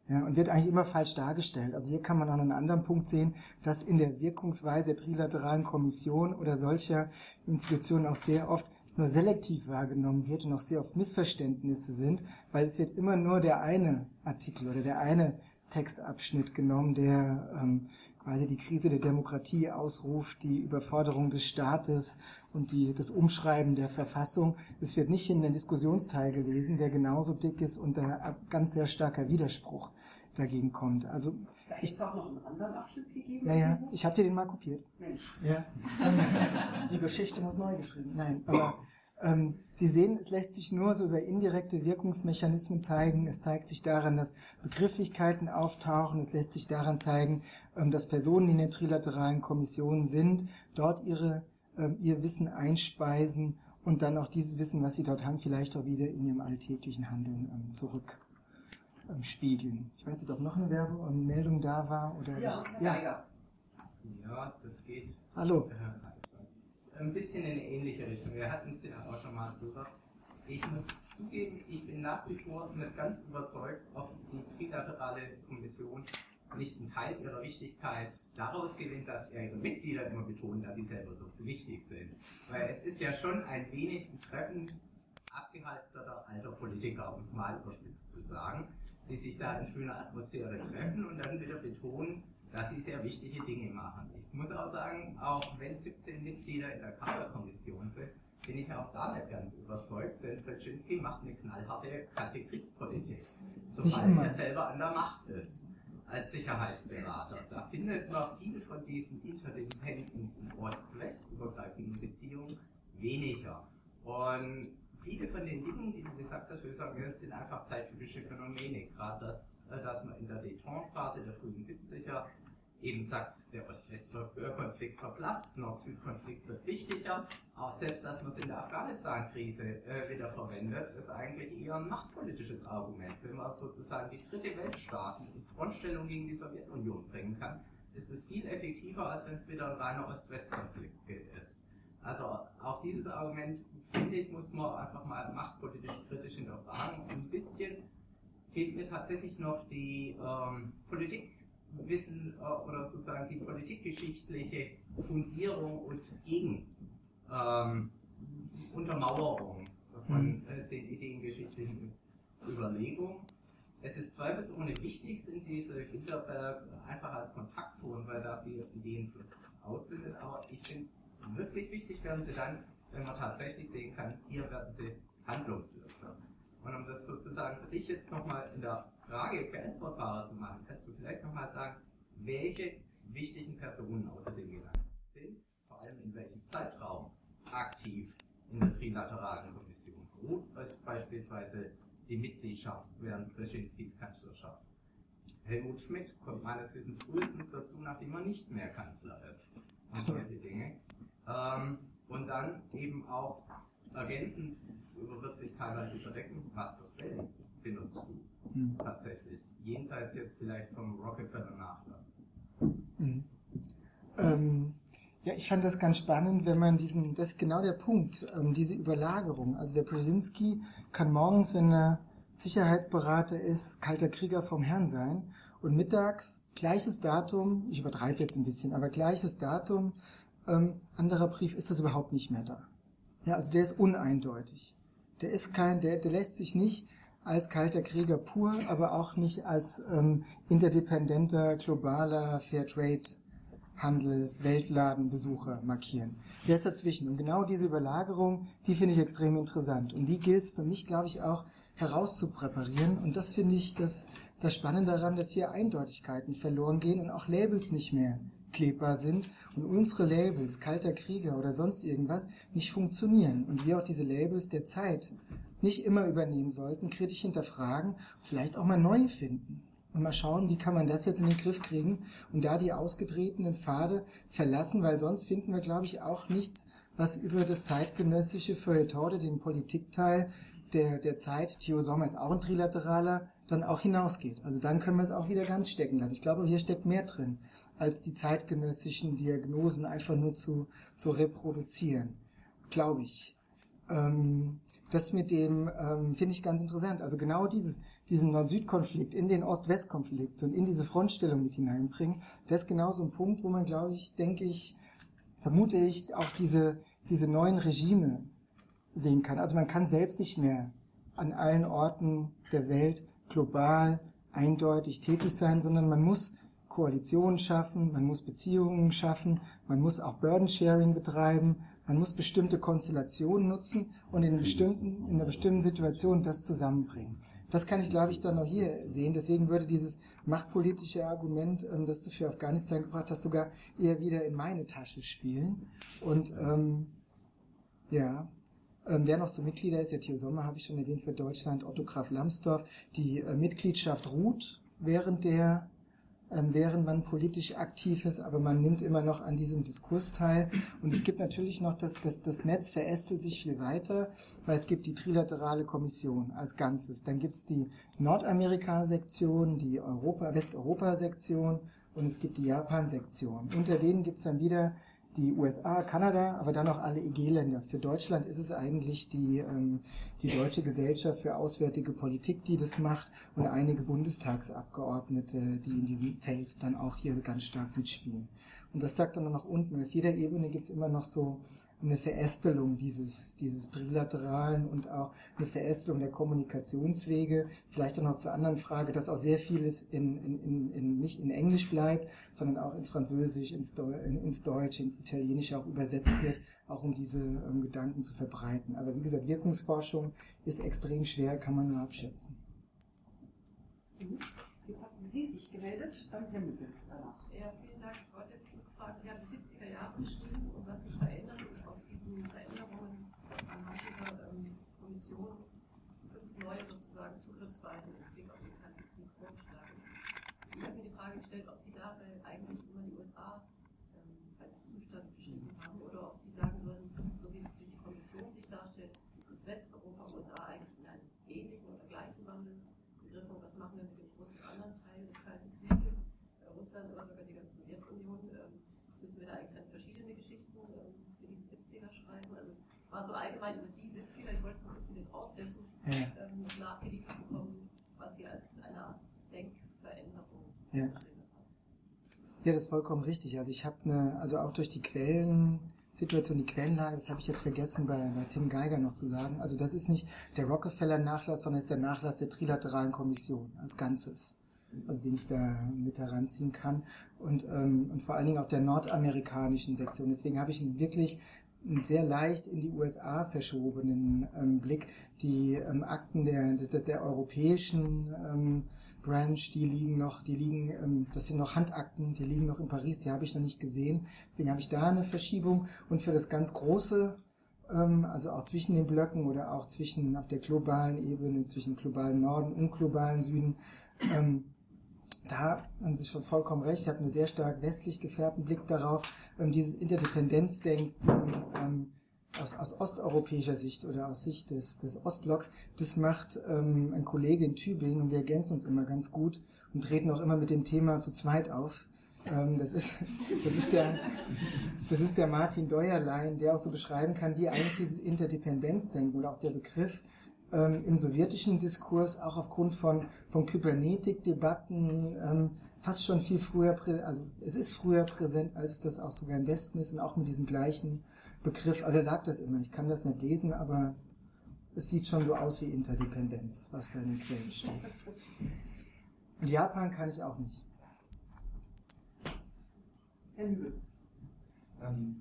Ja, und wird eigentlich immer falsch dargestellt. Also hier kann man an einem anderen Punkt sehen, dass in der Wirkungsweise der Trilateralen Kommission oder solcher Institutionen auch sehr oft nur selektiv wahrgenommen wird und auch sehr oft Missverständnisse sind, weil es wird immer nur der eine Artikel oder der eine Textabschnitt genommen, der ähm, quasi die Krise der Demokratie ausruft, die Überforderung des Staates und die, das Umschreiben der Verfassung. Es wird nicht in den Diskussionsteil gelesen, der genauso dick ist und da ganz sehr starker Widerspruch dagegen kommt. Also da ich auch noch einen anderen Abschnitt gegeben. Ja, ja. Ich habe dir den mal kopiert. Mensch. Ja. die Geschichte muss neu geschrieben. Nein, aber Sie sehen, es lässt sich nur so über indirekte Wirkungsmechanismen zeigen. Es zeigt sich daran, dass Begrifflichkeiten auftauchen. Es lässt sich daran zeigen, ähm, dass Personen, die in der trilateralen Kommission sind, dort ihre, ähm, ihr Wissen einspeisen und dann auch dieses Wissen, was sie dort haben, vielleicht auch wieder in ihrem alltäglichen Handeln ähm, zurück ähm, spiegeln. Ich weiß nicht, ob noch eine Werbemeldung da war oder ja, ich, ja. ja, das geht. Hallo. Ein bisschen in eine ähnliche Richtung. Wir hatten es ja auch schon mal drüber. Ich muss zugeben, ich bin nach wie vor nicht ganz überzeugt, ob die trilaterale Kommission nicht einen Teil ihrer Wichtigkeit daraus gewinnt, dass ihre Mitglieder immer betonen, dass sie selber so wichtig sind. Weil es ist ja schon ein wenig ein Treffen abgehalfterter alter Politiker, um es mal überspitzt zu sagen, die sich da in schöner Atmosphäre treffen und dann wieder betonen, dass sie sehr wichtige Dinge machen. Ich muss auch sagen, auch wenn 17 Mitglieder in der Kaderkommission sind, bin ich auch da nicht ganz überzeugt, denn Kaczynski macht eine knallharte kalte Kriegspolitik, sobald er selber an der Macht ist als Sicherheitsberater. Da findet man viele von diesen interdependenten Ost-West übergreifenden Beziehungen weniger. Und viele von den Dingen, die du gesagt hast, würde ich sagen, sind einfach zeittypische Phänomene. Gerade das, dass man in der Détente-Phase der frühen 70er eben sagt, der Ost-West-Konflikt verblasst, Nord-Süd-Konflikt wird wichtiger. Auch selbst, dass man es in der Afghanistan-Krise äh, wieder verwendet, ist eigentlich eher ein machtpolitisches Argument. Wenn man sozusagen die dritte Weltstaaten in Frontstellung gegen die Sowjetunion bringen kann, ist es viel effektiver, als wenn es wieder ein reiner Ost-West-Konflikt ist. Also auch dieses Argument, finde ich, muss man einfach mal machtpolitisch kritisch hinterfragen. Und ein bisschen fehlt mir tatsächlich noch die ähm, Politikwissen äh, oder sozusagen die politikgeschichtliche Fundierung und Gegen ähm, Untermauerung von mhm. äh, den ideengeschichtlichen Überlegungen. Es ist zweifelsohne wichtig, sind diese Hinterberg einfach als Kontaktton, weil da viel Ideenfluss ausbildet, aber ich finde, wirklich wichtig werden sie dann, wenn man tatsächlich sehen kann, hier werden sie handlungswirksam. Und um das sozusagen für dich jetzt nochmal in der Frage beantwortbarer zu machen, kannst du vielleicht nochmal sagen, welche wichtigen Personen außer dem genannten sind, vor allem in welchem Zeitraum aktiv in der trilateralen Kommission. Ist beispielsweise die Mitgliedschaft während Brzezinskis Kanzlerschaft. Helmut Schmidt kommt meines Wissens frühestens dazu, nachdem er nicht mehr Kanzler ist. Und solche Dinge. Ähm, und dann eben auch ergänzend wird sich teilweise verdecken, was für Quellen benutzt du mhm. tatsächlich. Jenseits jetzt vielleicht vom Rockefeller Nachlass. Mhm. Ähm, ja, ich fand das ganz spannend, wenn man diesen, das ist genau der Punkt, ähm, diese Überlagerung. Also der Brzezinski kann morgens, wenn er Sicherheitsberater ist, kalter Krieger vom Herrn sein und mittags gleiches Datum, ich übertreibe jetzt ein bisschen, aber gleiches Datum, ähm, anderer Brief ist das überhaupt nicht mehr da. Ja, also der ist uneindeutig. Der ist kein, der, der lässt sich nicht als kalter Krieger pur, aber auch nicht als ähm, interdependenter, globaler Fairtrade Handel, Weltladenbesucher markieren. Der ist dazwischen. Und genau diese Überlagerung, die finde ich extrem interessant. Und die gilt es für mich, glaube ich, auch herauszupräparieren. Und das finde ich das, das Spannende daran, dass hier Eindeutigkeiten verloren gehen und auch Labels nicht mehr klebbar sind und unsere Labels, kalter Krieger oder sonst irgendwas, nicht funktionieren und wir auch diese Labels der Zeit nicht immer übernehmen sollten, kritisch hinterfragen, vielleicht auch mal neu finden und mal schauen, wie kann man das jetzt in den Griff kriegen und da die ausgetretenen Pfade verlassen, weil sonst finden wir, glaube ich, auch nichts, was über das zeitgenössische Feuilleton den Politikteil der, der Zeit, Theo Sommer ist auch ein Trilateraler, dann auch hinausgeht. Also dann können wir es auch wieder ganz stecken lassen. Ich glaube, hier steckt mehr drin, als die zeitgenössischen Diagnosen einfach nur zu, zu reproduzieren. Glaube ich. Ähm, das mit dem ähm, finde ich ganz interessant. Also genau dieses, diesen Nord-Süd-Konflikt in den Ost-West-Konflikt und in diese Frontstellung mit hineinbringen, das ist genau so ein Punkt, wo man, glaube ich, denke ich, vermute ich, auch diese, diese neuen Regime sehen kann. Also man kann selbst nicht mehr an allen Orten der Welt global eindeutig tätig sein, sondern man muss Koalitionen schaffen, man muss Beziehungen schaffen, man muss auch Burden Sharing betreiben, man muss bestimmte Konstellationen nutzen und in, bestimmten, in einer bestimmten Situation das zusammenbringen. Das kann ich, glaube ich, dann auch hier sehen. Deswegen würde dieses machtpolitische Argument, ähm, das du für Afghanistan gebracht hast, sogar eher wieder in meine Tasche spielen. Und ähm, ja, ähm, wer noch so Mitglieder ist, der Theo Sommer habe ich schon erwähnt für Deutschland, Otto Graf Lambsdorff, die äh, Mitgliedschaft ruht während der während man politisch aktiv ist, aber man nimmt immer noch an diesem Diskurs teil. Und es gibt natürlich noch, das, das, das Netz verästelt sich viel weiter, weil es gibt die Trilaterale Kommission als Ganzes. Dann gibt es die Nordamerika-Sektion, die Europa, Westeuropa-Sektion und es gibt die Japan-Sektion. Unter denen gibt es dann wieder die USA, Kanada, aber dann auch alle EG-Länder. Für Deutschland ist es eigentlich die, ähm, die Deutsche Gesellschaft für Auswärtige Politik, die das macht und einige Bundestagsabgeordnete, die in diesem Feld dann auch hier ganz stark mitspielen. Und das sagt dann noch unten. Auf jeder Ebene gibt es immer noch so eine Verästelung dieses, dieses Trilateralen und auch eine Verästelung der Kommunikationswege. Vielleicht auch noch zur anderen Frage, dass auch sehr vieles in, in, in, in nicht in Englisch bleibt, sondern auch ins Französisch, ins, Deu ins Deutsche, ins Italienische auch übersetzt wird, auch um diese ähm, Gedanken zu verbreiten. Aber wie gesagt, Wirkungsforschung ist extrem schwer, kann man nur abschätzen. Jetzt hatten Sie sich gemeldet, dann Herr Mügel danach. Ja, vielen Dank. Ich wollte fragen, Sie haben die 70er Jahre beschrieben und was sich verändert diesen Veränderungen an mancher ähm, Kommission fünf neue sozusagen Zugriffsweisen im Blick auf den Kalten Krieg vorgeschlagen. Ich habe mir die Frage gestellt, ob Sie dabei eigentlich immer die USA ähm, als Zustand beschrieben haben oder ob Sie sagen würden, so wie es durch die Kommission sich darstellt, ist Westeuropa USA eigentlich in einem ähnlichen oder gleichen Wandel begriffen. Was machen wir mit dem großen anderen Teil des Kalten Krieges? Äh, Russland oder sogar die ganze Sowjetunion? Ähm, müssen wir da eigentlich dann verschiedene Geschichten ähm, schreiben. Also es war so allgemein über die 70er, ich wollte so ein bisschen das Aufdessen ja. Ähm, nachgeliefert bekommen, was sie als eine Art Denkveränderung ja. Ja, das ist vollkommen richtig. Also ich habe eine, also auch durch die Quellensituation, die Quellenlage, das habe ich jetzt vergessen bei, bei Tim Geiger noch zu sagen. Also das ist nicht der Rockefeller-Nachlass, sondern ist der Nachlass der Trilateralen Kommission als Ganzes also den ich da mit heranziehen kann und, ähm, und vor allen Dingen auch der nordamerikanischen Sektion. Deswegen habe ich ihn wirklich sehr leicht in die USA verschobenen ähm, Blick. Die ähm, Akten der, der, der europäischen ähm, Branch, die liegen noch, die liegen, ähm, das sind noch Handakten, die liegen noch in Paris, die habe ich noch nicht gesehen. Deswegen habe ich da eine Verschiebung. Und für das ganz große, ähm, also auch zwischen den Blöcken oder auch zwischen auf der globalen Ebene, zwischen globalen Norden und globalen Süden, ähm, da haben Sie schon vollkommen recht, ich habe einen sehr stark westlich gefärbten Blick darauf. Ähm, dieses Interdependenzdenken ähm, aus, aus osteuropäischer Sicht oder aus Sicht des, des Ostblocks, das macht ähm, ein Kollege in Tübingen und wir ergänzen uns immer ganz gut und treten auch immer mit dem Thema zu zweit auf. Ähm, das, ist, das, ist der, das ist der Martin Deuerlein, der auch so beschreiben kann, wie eigentlich dieses Interdependenzdenken oder auch der Begriff ähm, im sowjetischen Diskurs auch aufgrund von, von Kybernetik-Debatten ähm, fast schon viel früher, also es ist früher präsent, als das auch sogar im Westen ist und auch mit diesem gleichen Begriff. Also er sagt das immer, ich kann das nicht lesen, aber es sieht schon so aus wie Interdependenz, was da in den Quellen steht. Und Japan kann ich auch nicht. Ähm,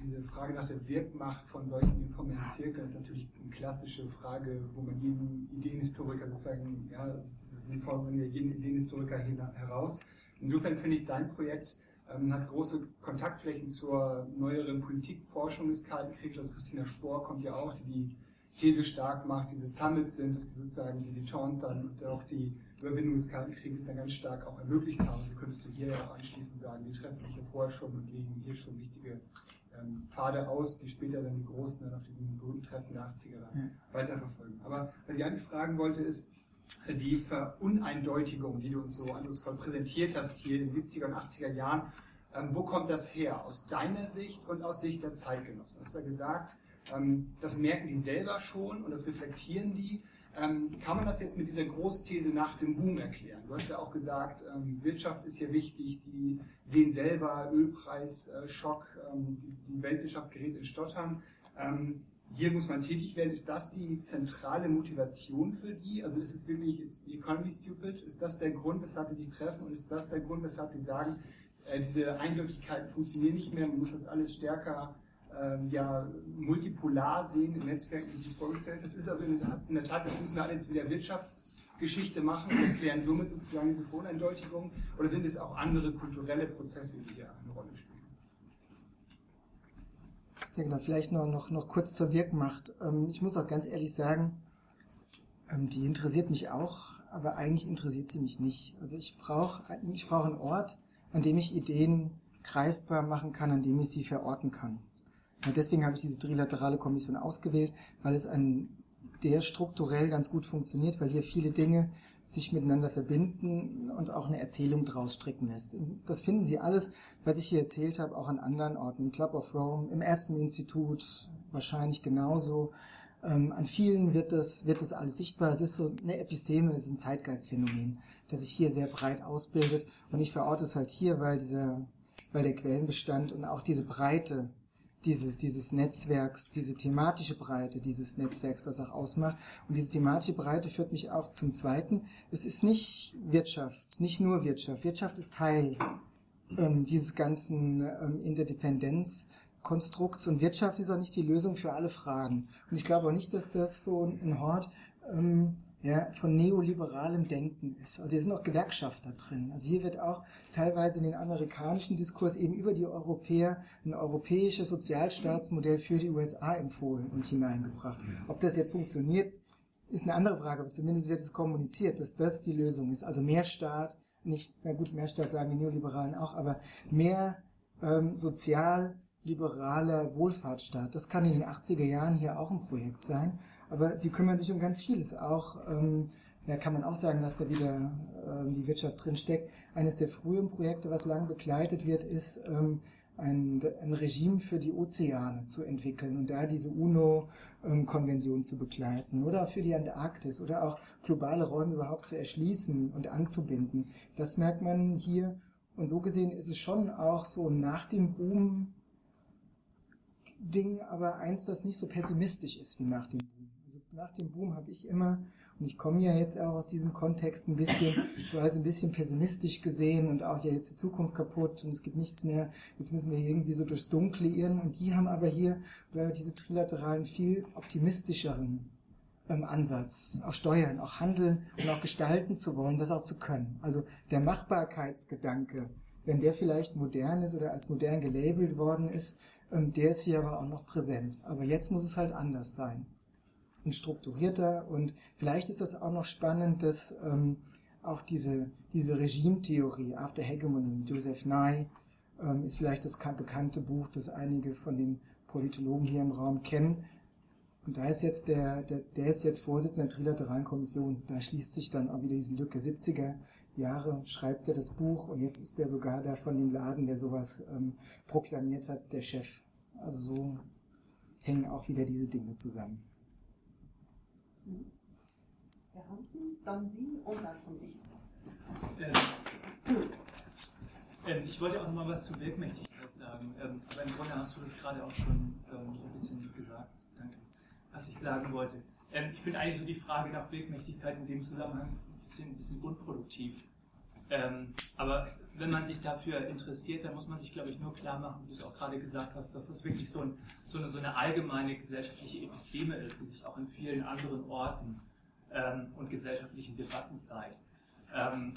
diese Frage nach der Wirkmacht von solchen informellen Zirkeln ist natürlich eine klassische Frage, wo man jeden Ideenhistoriker sozusagen, ja, wir fordern ja jeden Ideenhistoriker heraus. Insofern finde ich, dein Projekt ähm, hat große Kontaktflächen zur neueren Politikforschung des Kalten Krieges. Also Christina Spohr kommt ja auch, die die These stark macht, diese Summits sind, dass die sozusagen die Detente dann und auch die Überwindung des Kalten Krieges dann ganz stark auch ermöglicht haben. Also könntest du hier ja auch anschließend sagen, die treffen sich ja vorher schon und legen hier schon wichtige ähm, Pfade aus, die später dann die Großen dann auf diesem berühmten Treffen der 80er dann ja. weiterverfolgen. Aber was ich eigentlich fragen wollte, ist die Veruneindeutigung, die du uns so eindrucksvoll präsentiert hast hier in den 70er und 80er Jahren. Ähm, wo kommt das her? Aus deiner Sicht und aus Sicht der Zeitgenossen? Du hast ja gesagt, ähm, das merken die selber schon und das reflektieren die. Ähm, kann man das jetzt mit dieser Großthese nach dem Boom erklären? Du hast ja auch gesagt, ähm, Wirtschaft ist hier wichtig, die sehen selber Ölpreisschock, äh, ähm, die, die, Weltwirtschaft gerät in Stottern. Ähm, hier muss man tätig werden. Ist das die zentrale Motivation für die? Also ist es wirklich, ist die Economy stupid? Ist das der Grund, weshalb die sich treffen? Und ist das der Grund, weshalb die sagen, äh, diese Eindeutigkeiten funktionieren nicht mehr, man muss das alles stärker ähm, ja, multipolar sehen im Netzwerk, wie ich es vorgestellt habe. Das ist also in der, Tat, in der Tat, das müssen wir alle jetzt wieder Wirtschaftsgeschichte machen und erklären somit sozusagen diese Voreindeutigungen oder sind es auch andere kulturelle Prozesse, die hier eine Rolle spielen? Ja, genau, vielleicht noch, noch, noch kurz zur Wirkmacht. Ähm, ich muss auch ganz ehrlich sagen, ähm, die interessiert mich auch, aber eigentlich interessiert sie mich nicht. Also ich brauche ich brauch einen Ort, an dem ich Ideen greifbar machen kann, an dem ich sie verorten kann. Und deswegen habe ich diese trilaterale Kommission ausgewählt, weil es ein der strukturell ganz gut funktioniert, weil hier viele Dinge sich miteinander verbinden und auch eine Erzählung draus stricken lässt. Das finden Sie alles, was ich hier erzählt habe, auch an anderen Orten, im Club of Rome, im Aspen Institut wahrscheinlich genauso. Ähm, an vielen wird das, wird das alles sichtbar. Es ist so eine Episteme, es ist ein Zeitgeistphänomen, das sich hier sehr breit ausbildet. Und ich verorte es halt hier, weil dieser, weil der Quellenbestand und auch diese Breite dieses, dieses Netzwerks, diese thematische Breite dieses Netzwerks das auch ausmacht. Und diese thematische Breite führt mich auch zum Zweiten. Es ist nicht Wirtschaft, nicht nur Wirtschaft. Wirtschaft ist Teil ähm, dieses ganzen ähm, Interdependenzkonstrukts und Wirtschaft ist auch nicht die Lösung für alle Fragen. Und ich glaube auch nicht, dass das so ein Hort ähm, ja, von neoliberalem Denken ist. Also hier sind auch Gewerkschafter drin. Also hier wird auch teilweise in den amerikanischen Diskurs eben über die Europäer ein europäisches Sozialstaatsmodell für die USA empfohlen und hineingebracht. Ob das jetzt funktioniert, ist eine andere Frage, aber zumindest wird es kommuniziert, dass das die Lösung ist. Also mehr Staat, nicht, na gut, mehr Staat sagen die Neoliberalen auch, aber mehr ähm, sozial liberaler Wohlfahrtsstaat. Das kann in den 80er Jahren hier auch ein Projekt sein. Aber sie kümmern sich um ganz vieles. Auch, ähm, ja, kann man auch sagen, dass da wieder ähm, die Wirtschaft drin steckt. Eines der frühen Projekte, was lang begleitet wird, ist ähm, ein, ein Regime für die Ozeane zu entwickeln und da diese UNO-Konvention ähm, zu begleiten oder für die Antarktis oder auch globale Räume überhaupt zu erschließen und anzubinden. Das merkt man hier. Und so gesehen ist es schon auch so nach dem Boom Ding, aber eins, das nicht so pessimistisch ist wie nach dem Boom. Also nach dem Boom habe ich immer, und ich komme ja jetzt auch aus diesem Kontext ein bisschen, so als ein bisschen pessimistisch gesehen und auch ja jetzt die Zukunft kaputt und es gibt nichts mehr, jetzt müssen wir irgendwie so durchs Dunkle irren und die haben aber hier, glaube ich, diese trilateralen viel optimistischeren ähm, Ansatz, auch steuern, auch handeln und auch gestalten zu wollen, das auch zu können. Also der Machbarkeitsgedanke, wenn der vielleicht modern ist oder als modern gelabelt worden ist, der ist hier aber auch noch präsent. Aber jetzt muss es halt anders sein. Und strukturierter und vielleicht ist das auch noch spannend, dass ähm, auch diese, diese Regimetheorie, After Hegemony, Joseph Nye, ähm, ist vielleicht das bekannte Buch, das einige von den Politologen hier im Raum kennen. Und da ist jetzt der, der, der ist jetzt Vorsitzender der Trilateralen Kommission. Da schließt sich dann auch wieder diese Lücke 70er Jahre, schreibt er das Buch und jetzt ist er sogar der von dem Laden, der sowas ähm, proklamiert hat, der Chef. Also so hängen auch wieder diese Dinge zusammen. Herr Hansen, dann Sie und dann von Sie. Ähm, ähm, ich wollte auch noch mal was zur Wirkmächtigkeit sagen. Ähm, aber im Grunde hast du das gerade auch schon ähm, ein bisschen gesagt. Danke. Was ich sagen wollte. Ähm, ich finde eigentlich so die Frage nach Wirkmächtigkeit in dem Zusammenhang bisschen, bisschen unproduktiv. Ähm, aber wenn man sich dafür interessiert, dann muss man sich, glaube ich, nur klar machen, wie du es auch gerade gesagt hast, dass das wirklich so, ein, so, eine, so, eine, allgemeine gesellschaftliche Episteme ist, die sich auch in vielen anderen Orten ähm, und gesellschaftlichen Debatten zeigt. Ähm,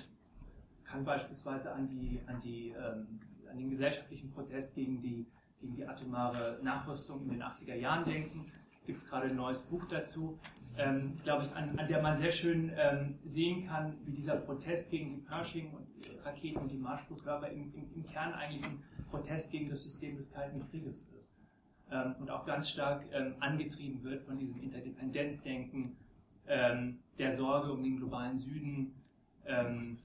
kann beispielsweise an, die, an, die, ähm, an den gesellschaftlichen Protest gegen die, gegen die atomare Nachrüstung in den 80er Jahren denken. Gibt es gerade ein neues Buch dazu ähm, glaube ich, an, an, der man sehr schön ähm, sehen kann, wie dieser Protest gegen die Pershing-Raketen und, und die Marschflugkörper im, im, im, Kern eigentlich ein Protest gegen das System des Kalten Krieges ist. Ähm, und auch ganz stark ähm, angetrieben wird von diesem Interdependenzdenken, ähm, der Sorge um den globalen Süden, ähm,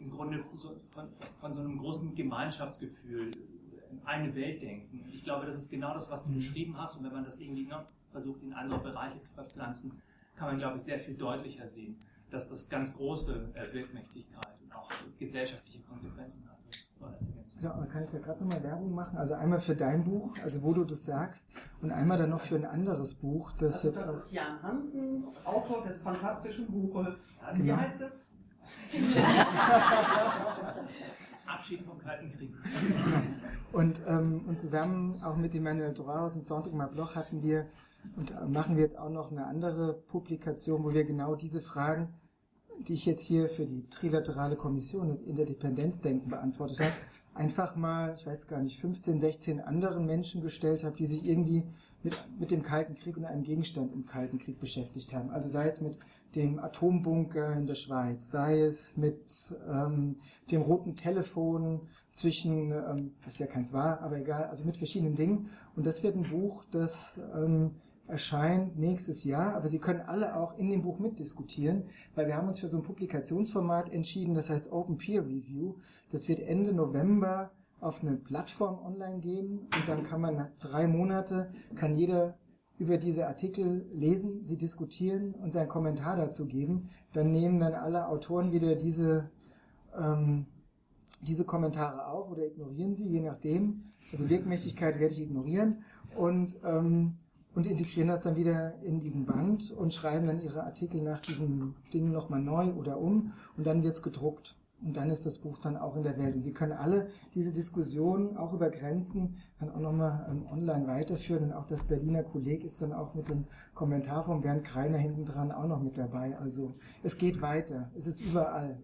im Grunde von, von, von, so einem großen Gemeinschaftsgefühl, eine Welt denken. Ich glaube, das ist genau das, was du mhm. beschrieben hast. Und wenn man das irgendwie ne, versucht, in andere Bereiche zu verpflanzen, kann man, glaube ich, sehr viel deutlicher sehen, dass das ganz große äh, Wirkmächtigkeit und auch gesellschaftliche Konsequenzen hatte. Ja, dann kann ich da gerade nochmal Werbung machen. Also einmal für dein Buch, also wo du das sagst, und einmal dann noch für ein anderes Buch, das also jetzt. Das ist Jan Hansen, Autor des fantastischen Buches. Genau. Wie heißt es? Abschied vom Kalten Krieg. Und, ähm, und zusammen auch mit Emmanuel Droit aus dem Centre Mabloch hatten wir und äh, machen wir jetzt auch noch eine andere Publikation, wo wir genau diese Fragen, die ich jetzt hier für die Trilaterale Kommission, das Interdependenzdenken beantwortet habe, einfach mal, ich weiß gar nicht, 15, 16 anderen Menschen gestellt habe, die sich irgendwie mit, mit dem Kalten Krieg und einem Gegenstand im Kalten Krieg beschäftigt haben. Also sei es mit dem Atombunker in der Schweiz, sei es mit ähm, dem roten Telefon zwischen, ähm, was ja keins war, aber egal, also mit verschiedenen Dingen. Und das wird ein Buch, das ähm, erscheint nächstes Jahr, aber Sie können alle auch in dem Buch mitdiskutieren, weil wir haben uns für so ein Publikationsformat entschieden, das heißt Open Peer Review. Das wird Ende November auf eine Plattform online gehen und dann kann man nach drei Monate, kann jeder über diese Artikel lesen, sie diskutieren und seinen Kommentar dazu geben. Dann nehmen dann alle Autoren wieder diese, ähm, diese Kommentare auf oder ignorieren sie, je nachdem. Also Wirkmächtigkeit werde ich ignorieren und ähm, und integrieren das dann wieder in diesen Band und schreiben dann ihre Artikel nach diesem Ding nochmal neu oder um und dann wird's gedruckt. Und dann ist das Buch dann auch in der Welt. Und Sie können alle diese Diskussionen auch über Grenzen dann auch nochmal ähm, online weiterführen. Und auch das Berliner Kolleg ist dann auch mit dem Kommentar von Bernd Kreiner hinten dran auch noch mit dabei. Also es geht weiter. Es ist überall.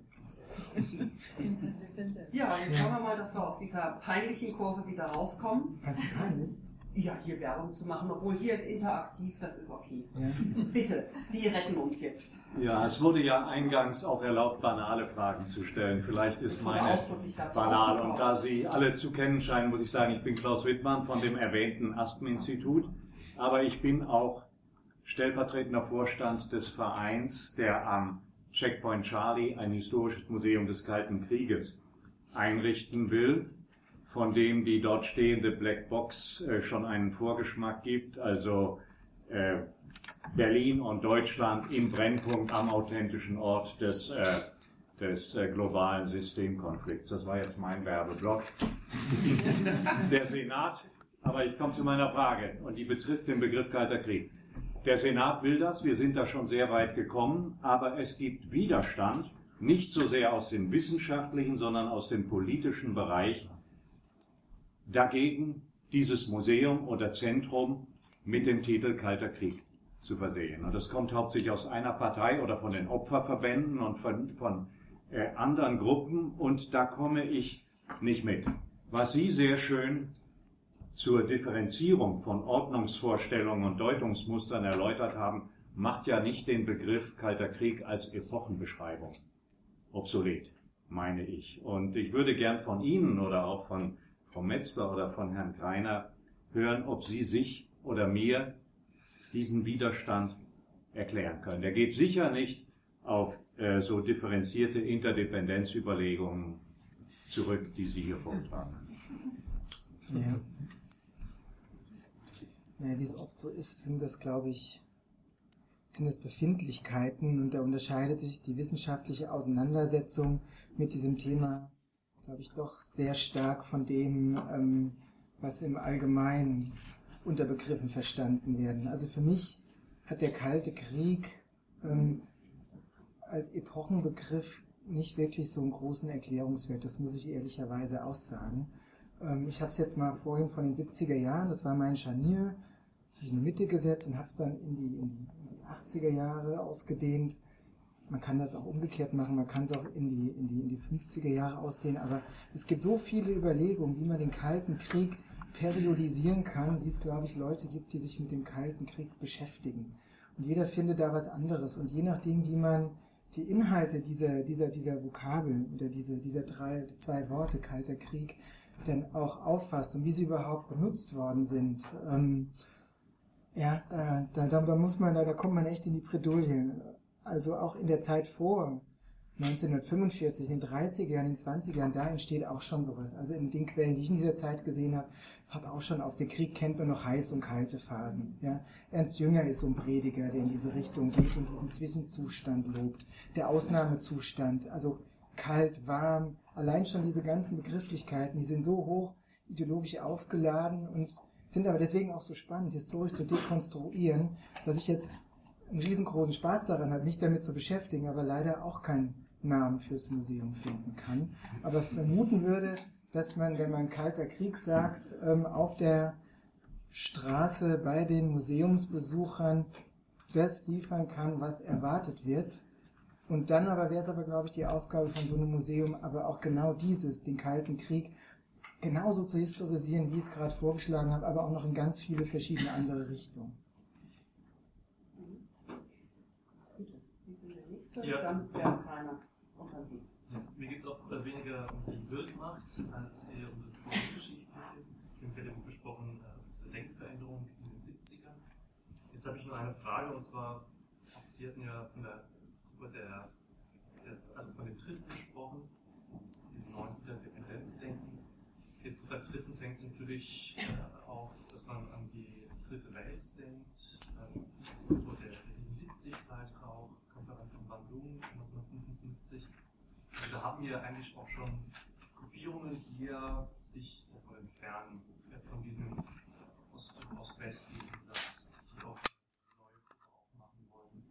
Ja, jetzt schauen wir mal, dass wir aus dieser peinlichen Kurve wieder rauskommen. Ganz peinlich? Ja, hier Werbung zu machen, obwohl hier ist interaktiv, das ist okay. Ja. Bitte, Sie retten uns jetzt. Ja, es wurde ja eingangs auch erlaubt, banale Fragen zu stellen. Vielleicht ist meine banal. Und da Sie alle zu kennen scheinen, muss ich sagen, ich bin Klaus Wittmann von dem erwähnten Aspen-Institut, aber ich bin auch stellvertretender Vorstand des Vereins, der am Checkpoint Charlie ein historisches Museum des Kalten Krieges einrichten will von dem die dort stehende Black Box äh, schon einen Vorgeschmack gibt. Also äh, Berlin und Deutschland im Brennpunkt am authentischen Ort des, äh, des globalen Systemkonflikts. Das war jetzt mein Werbeblock. Der Senat, aber ich komme zu meiner Frage und die betrifft den Begriff Kalter Krieg. Der Senat will das, wir sind da schon sehr weit gekommen, aber es gibt Widerstand, nicht so sehr aus dem wissenschaftlichen, sondern aus dem politischen Bereich dagegen dieses Museum oder Zentrum mit dem Titel Kalter Krieg zu versehen. Und das kommt hauptsächlich aus einer Partei oder von den Opferverbänden und von, von äh, anderen Gruppen und da komme ich nicht mit. Was Sie sehr schön zur Differenzierung von Ordnungsvorstellungen und Deutungsmustern erläutert haben, macht ja nicht den Begriff Kalter Krieg als Epochenbeschreibung obsolet, meine ich. Und ich würde gern von Ihnen oder auch von Frau Metzler oder von Herrn Greiner hören, ob Sie sich oder mir diesen Widerstand erklären können. Der geht sicher nicht auf äh, so differenzierte Interdependenzüberlegungen zurück, die Sie hier vortragen. Ja. Naja, wie es oft so ist, sind das, glaube ich, sind es Befindlichkeiten und da unterscheidet sich die wissenschaftliche Auseinandersetzung mit diesem Thema glaube ich, doch sehr stark von dem, ähm, was im Allgemeinen unter Begriffen verstanden werden. Also für mich hat der Kalte Krieg ähm, als Epochenbegriff nicht wirklich so einen großen Erklärungswert. Das muss ich ehrlicherweise aussagen. Ähm, ich habe es jetzt mal vorhin von den 70er Jahren, das war mein Scharnier, in die Mitte gesetzt und habe es dann in die, in die 80er Jahre ausgedehnt man kann das auch umgekehrt machen, man kann es auch in die, in, die, in die 50er Jahre ausdehnen, aber es gibt so viele Überlegungen, wie man den Kalten Krieg periodisieren kann, wie es, glaube ich, Leute gibt, die sich mit dem Kalten Krieg beschäftigen. Und jeder findet da was anderes. Und je nachdem, wie man die Inhalte dieser, dieser, dieser Vokabeln oder diese, dieser drei, zwei Worte, Kalter Krieg, dann auch auffasst und wie sie überhaupt benutzt worden sind, ähm, ja, da, da, da, muss man, da, da kommt man echt in die Bredouille also auch in der Zeit vor 1945, in den 30er Jahren, in den 20er Jahren, da entsteht auch schon sowas. Also in den Quellen, die ich in dieser Zeit gesehen habe, hat auch schon auf den Krieg kennt man noch heiße und kalte Phasen. Ja. Ernst Jünger ist so ein Prediger, der in diese Richtung geht und diesen Zwischenzustand lobt. Der Ausnahmezustand, also kalt, warm, allein schon diese ganzen Begrifflichkeiten, die sind so hoch ideologisch aufgeladen und sind aber deswegen auch so spannend, historisch zu dekonstruieren, dass ich jetzt einen riesengroßen Spaß daran hat, mich damit zu beschäftigen, aber leider auch keinen Namen fürs Museum finden kann. Aber vermuten würde, dass man, wenn man Kalter Krieg sagt, ähm, auf der Straße bei den Museumsbesuchern das liefern kann, was erwartet wird. Und dann aber wäre es aber, glaube ich, die Aufgabe von so einem Museum, aber auch genau dieses, den Kalten Krieg, genauso zu historisieren, wie ich es gerade vorgeschlagen habe, aber auch noch in ganz viele verschiedene andere Richtungen. Nächste, ja. dann Bernd Keiner. Ja, mir geht es auch weniger um die Bildmacht als eher um das Geschichtliche. Sie haben gerade besprochen, also diese Denkveränderung in den 70ern. Jetzt habe ich nur eine Frage, und zwar, Sie hatten ja von der Gruppe der, der also von dem Dritten gesprochen, diesem neuen Interdependenzdenken. Jetzt beim Dritten denkt es natürlich äh, auf, dass man an die dritte Welt denkt, ähm, so der 77 Beitrag, Bandung 1955. Also da haben wir eigentlich auch schon Gruppierungen, die ja sich davon entfernen, von diesem Ost-West-Satz, die auch neue Gruppe aufmachen wollen.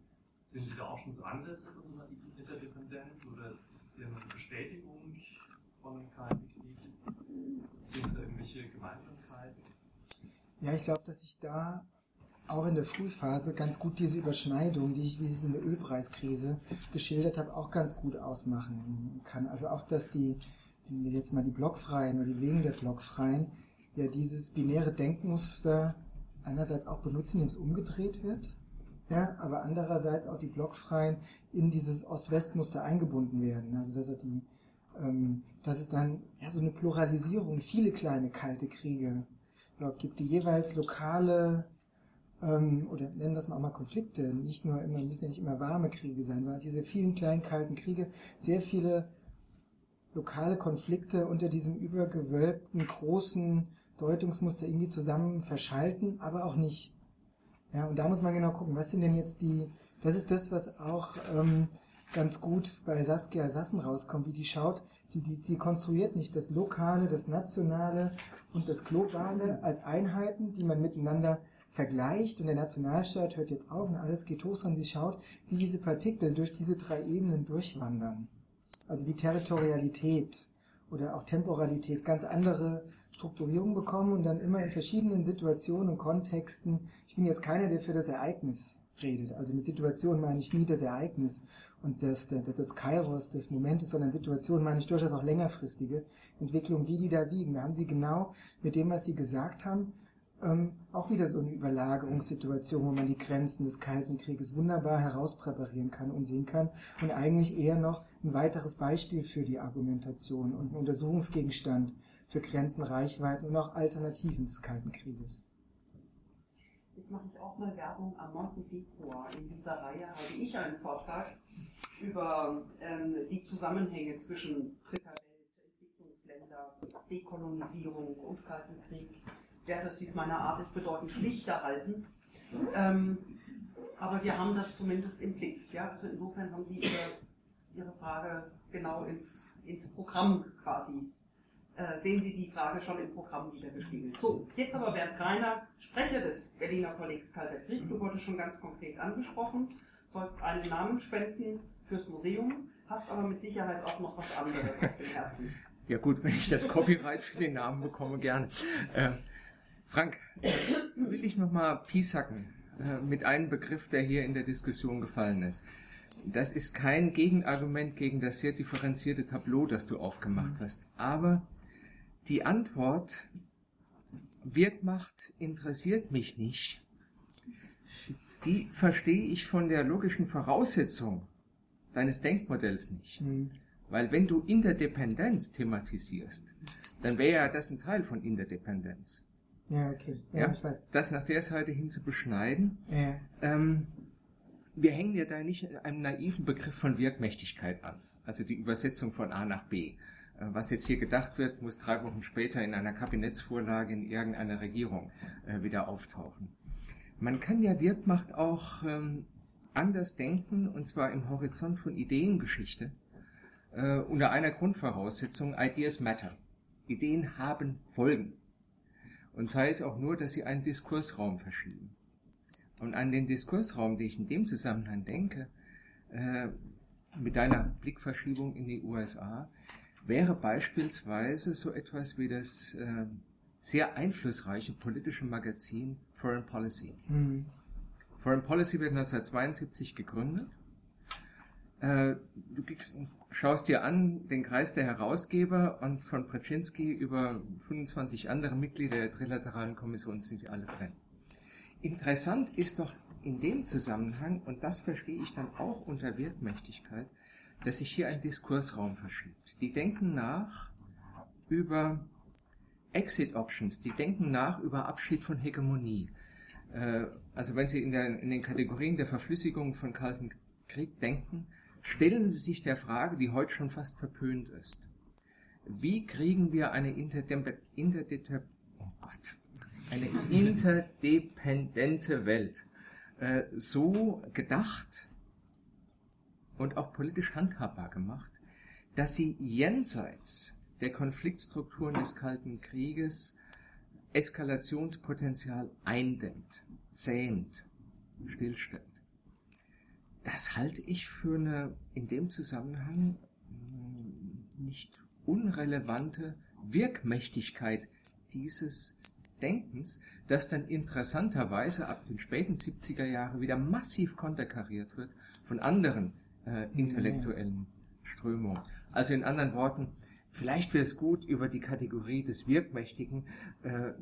Sind Sie da auch schon so Ansätze von so einer Interdependenz oder ist es eher eine Bestätigung von kalten Krieg? Sind da irgendwelche Gemeinsamkeiten? Ja, ich glaube, dass ich da auch in der Frühphase ganz gut diese Überschneidung, die ich, wie ich es in der Ölpreiskrise geschildert habe, auch ganz gut ausmachen kann. Also auch, dass die, wenn wir jetzt mal die Blockfreien oder die Wegen der Blockfreien, ja dieses binäre Denkmuster einerseits auch benutzen, indem es umgedreht wird, ja, aber andererseits auch die Blockfreien in dieses Ost-West-Muster eingebunden werden. Also dass die, ähm, dass es dann ja so eine Pluralisierung, viele kleine kalte Kriege gibt, die jeweils lokale ähm, oder nennen das mal auch mal Konflikte, nicht nur immer, müssen ja nicht immer warme Kriege sein, sondern diese vielen kleinen kalten Kriege, sehr viele lokale Konflikte unter diesem übergewölbten großen Deutungsmuster irgendwie zusammen verschalten, aber auch nicht. Ja, und da muss man genau gucken, was sind denn jetzt die, das ist das, was auch ähm, ganz gut bei Saskia Sassen rauskommt, wie die schaut, die, die, die konstruiert nicht das Lokale, das Nationale und das Globale als Einheiten, die man miteinander vergleicht und der Nationalstaat hört jetzt auf und alles geht hoch, sondern sie schaut, wie diese Partikel durch diese drei Ebenen durchwandern. Also wie Territorialität oder auch Temporalität ganz andere Strukturierung bekommen und dann immer in verschiedenen Situationen und Kontexten. Ich bin jetzt keiner, der für das Ereignis redet. Also mit Situation meine ich nie das Ereignis und das, das, das Kairos des Momentes, sondern Situation meine ich durchaus auch längerfristige Entwicklungen, wie die da wiegen. Da haben sie genau mit dem, was sie gesagt haben, ähm, auch wieder so eine Überlagerungssituation, wo man die Grenzen des Kalten Krieges wunderbar herauspräparieren kann und sehen kann und eigentlich eher noch ein weiteres Beispiel für die Argumentation und ein Untersuchungsgegenstand für Grenzen, Reichweiten und auch Alternativen des Kalten Krieges. Jetzt mache ich auch mal Werbung am 9. Februar. In dieser Reihe habe ich einen Vortrag über ähm, die Zusammenhänge zwischen dritter Welt, Entwicklungsländer, Dekolonisierung und Kalten Krieg. Werde das, wie es meiner Art ist, bedeutend schlichter halten. Ähm, aber wir haben das zumindest im Blick. Ja? Also insofern haben Sie Ihre, Ihre Frage genau ins, ins Programm quasi äh, sehen Sie die Frage schon im Programm wiedergespiegelt. So, jetzt aber Bernd Greiner, Sprecher des Berliner Kollegs Kalter Krieg. Du wurdest schon ganz konkret angesprochen, sollst einen Namen spenden fürs Museum, hast aber mit Sicherheit auch noch was anderes auf dem Herzen. Ja gut, wenn ich das Copyright für den Namen bekomme, gerne. Äh, Frank, will ich nochmal piesacken äh, mit einem Begriff, der hier in der Diskussion gefallen ist. Das ist kein Gegenargument gegen das sehr differenzierte Tableau, das du aufgemacht hast. Aber die Antwort, Wirkmacht interessiert mich nicht, die verstehe ich von der logischen Voraussetzung deines Denkmodells nicht. Mhm. Weil wenn du Interdependenz thematisierst, dann wäre ja das ein Teil von Interdependenz. Ja, okay. Ja, ja das nach der Seite hin zu beschneiden. Ja. Ähm, wir hängen ja da nicht einem naiven Begriff von Wirkmächtigkeit an. Also die Übersetzung von A nach B. Äh, was jetzt hier gedacht wird, muss drei Wochen später in einer Kabinettsvorlage in irgendeiner Regierung äh, wieder auftauchen. Man kann ja Wirkmacht auch ähm, anders denken, und zwar im Horizont von Ideengeschichte, äh, unter einer Grundvoraussetzung, Ideas matter. Ideen haben Folgen. Und sei es auch nur, dass sie einen Diskursraum verschieben. Und an den Diskursraum, den ich in dem Zusammenhang denke, äh, mit deiner Blickverschiebung in die USA, wäre beispielsweise so etwas wie das äh, sehr einflussreiche politische Magazin Foreign Policy. Mhm. Foreign Policy wird 1972 gegründet. Äh, du schaust dir an den Kreis der Herausgeber und von Brzezinski über 25 andere Mitglieder der Trilateralen Kommission sind sie alle drin. Interessant ist doch in dem Zusammenhang, und das verstehe ich dann auch unter Wirkmächtigkeit, dass sich hier ein Diskursraum verschiebt. Die denken nach über Exit Options, die denken nach über Abschied von Hegemonie. Äh, also wenn Sie in, der, in den Kategorien der Verflüssigung von Kalten Krieg denken, stellen Sie sich der Frage, die heute schon fast verpönt ist. Wie kriegen wir eine, Interdep Interdep oh Gott, eine interdependente Welt äh, so gedacht und auch politisch handhabbar gemacht, dass sie jenseits der Konfliktstrukturen des Kalten Krieges Eskalationspotenzial eindämmt, zähmt, stillstellt. Das halte ich für eine in dem Zusammenhang hm, nicht unrelevante Wirkmächtigkeit dieses Denkens, das dann interessanterweise ab den späten 70er Jahren wieder massiv konterkariert wird von anderen äh, intellektuellen Strömungen. Also in anderen Worten, vielleicht wäre es gut, über die Kategorie des Wirkmächtigen äh,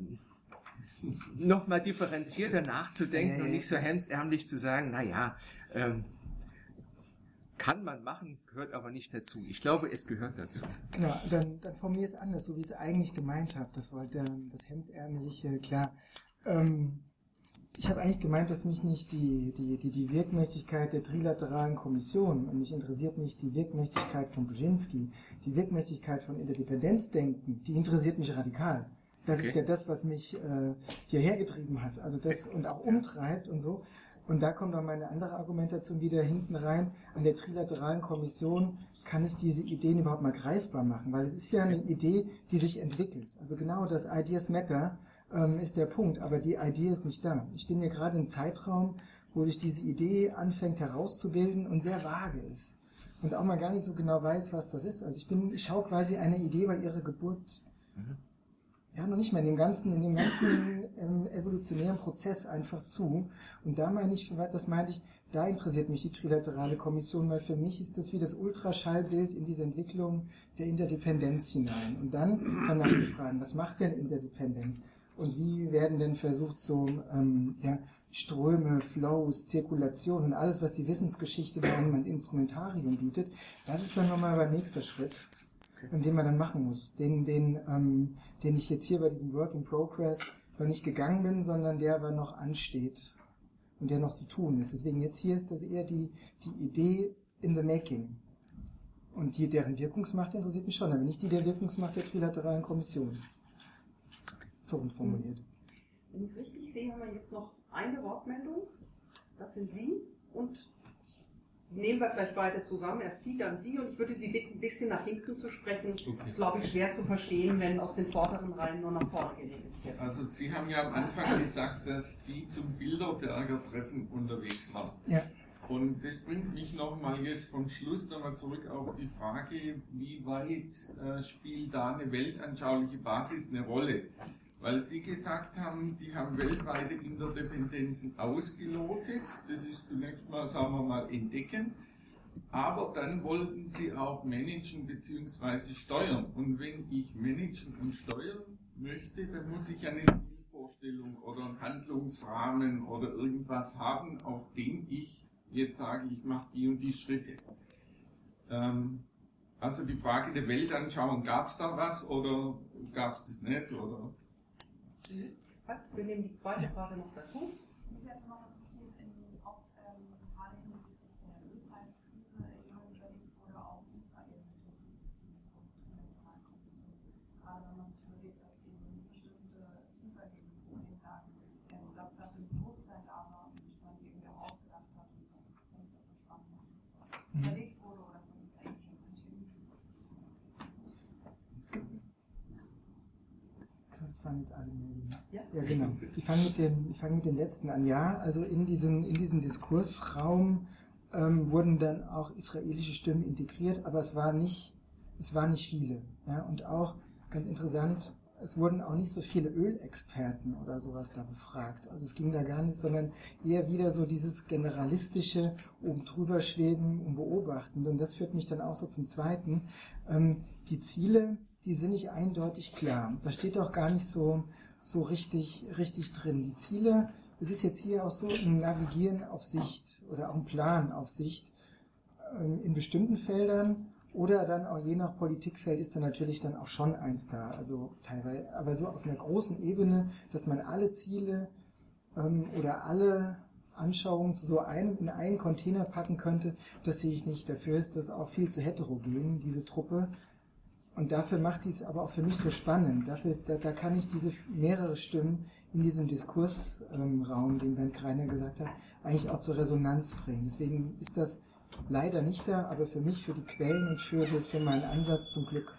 nochmal differenzierter nachzudenken und nicht so hemsärmlich zu sagen, naja, ähm, kann man machen, gehört aber nicht dazu. Ich glaube, es gehört dazu. Genau, dann, dann formuliere es anders, so wie ich es eigentlich gemeint habe. Das wollte das Hemdsärmeliche, klar. Ähm, ich habe eigentlich gemeint, dass mich nicht die, die, die, die Wirkmächtigkeit der trilateralen Kommission und mich interessiert nicht die Wirkmächtigkeit von Brzezinski, die Wirkmächtigkeit von Interdependenzdenken, die interessiert mich radikal. Das okay. ist ja das, was mich äh, hierher getrieben hat. Also das und auch umtreibt und so. Und da kommt auch meine andere Argumentation wieder hinten rein. An der trilateralen Kommission kann ich diese Ideen überhaupt mal greifbar machen, weil es ist ja eine Idee, die sich entwickelt. Also genau das Ideas Matter ähm, ist der Punkt, aber die Idee ist nicht da. Ich bin ja gerade im Zeitraum, wo sich diese Idee anfängt herauszubilden und sehr vage ist und auch mal gar nicht so genau weiß, was das ist. Also ich bin, ich schaue quasi einer Idee bei ihrer Geburt mhm ja, noch nicht mehr in dem ganzen, in dem ganzen ähm, evolutionären Prozess einfach zu. Und da meine ich, das meinte ich, da interessiert mich die trilaterale Kommission, weil für mich ist das wie das Ultraschallbild in diese Entwicklung der Interdependenz hinein. Und dann kann man sich fragen, was macht denn Interdependenz? Und wie werden denn versucht, so ähm, ja, Ströme, Flows, Zirkulation und alles, was die Wissensgeschichte bei einem Instrumentarium bietet, das ist dann nochmal der nächste Schritt und den man dann machen muss. Den, den, ähm, den ich jetzt hier bei diesem Work in Progress noch nicht gegangen bin, sondern der aber noch ansteht und der noch zu tun ist. Deswegen jetzt hier ist das eher die, die Idee in the making. Und die, deren Wirkungsmacht interessiert mich schon, aber nicht die der Wirkungsmacht der trilateralen Kommission. So formuliert. Wenn ich es richtig sehe, haben wir jetzt noch eine Wortmeldung. Das sind Sie und nehmen wir gleich beide zusammen. Erst Sie, dann Sie. Und ich würde Sie bitten, ein bisschen nach hinten zu sprechen. Okay. Das ist, glaube ich, schwer zu verstehen, wenn aus den vorderen Reihen nur nach vorne geredet wird. Also Sie haben ja am Anfang gesagt, dass die zum Bilderberger-Treffen unterwegs waren. Ja. Und das bringt mich nochmal jetzt vom Schluss nochmal zurück auf die Frage, wie weit äh, spielt da eine weltanschauliche Basis eine Rolle? Weil Sie gesagt haben, die haben weltweite Interdependenzen ausgelotet. Das ist zunächst mal, sagen wir mal, entdecken. Aber dann wollten Sie auch managen bzw. steuern. Und wenn ich managen und steuern möchte, dann muss ich eine Zielvorstellung oder einen Handlungsrahmen oder irgendwas haben, auf dem ich jetzt sage, ich mache die und die Schritte. Ähm, also die Frage der Weltanschauung, gab es da was oder gab es das nicht? Oder? Wir nehmen die zweite Frage noch dazu. Mich hätte noch interessiert, in, ob ähm, gerade hinsichtlich der Ölpreiskrise jemals überlegt wurde, auch Israel mit hinzuzuziehen zur Kommission. Gerade wenn man sich überlegt, dass eben bestimmte tieferliegende Problemlagen der Blattplatte Bewusstsein da war und man die irgendwie auch ausgedacht hat und dann fände ich das so spannend. Mhm. Überlegt das waren jetzt alle Medien. Ja, ja genau. Ich fange mit, dem, fang mit dem letzten an. Ja, also in, diesen, in diesem Diskursraum ähm, wurden dann auch israelische Stimmen integriert, aber es war nicht, es waren nicht viele. Ja? Und auch, ganz interessant, es wurden auch nicht so viele Ölexperten oder sowas da befragt. Also es ging da gar nicht, sondern eher wieder so dieses generalistische oben drüber schweben und beobachten. Und das führt mich dann auch so zum zweiten. Ähm, die Ziele, die sind nicht eindeutig klar. Da steht auch gar nicht so, so richtig, richtig drin. Die Ziele, es ist jetzt hier auch so ein Navigieren auf Sicht oder auch ein Plan auf Sicht ähm, in bestimmten Feldern oder dann auch je nach Politikfeld ist dann natürlich dann auch schon eins da. Also teilweise, aber so auf einer großen Ebene, dass man alle Ziele ähm, oder alle Anschauungen so ein, in einen Container packen könnte, das sehe ich nicht. Dafür ist das auch viel zu heterogen, diese Truppe. Und dafür macht dies aber auch für mich so spannend. Dafür, da, da kann ich diese mehrere Stimmen in diesem Diskursraum, ähm, den Bernd Kreiner gesagt hat, eigentlich auch zur Resonanz bringen. Deswegen ist das leider nicht da, aber für mich, für die Quellen und für, das, für meinen Ansatz zum Glück.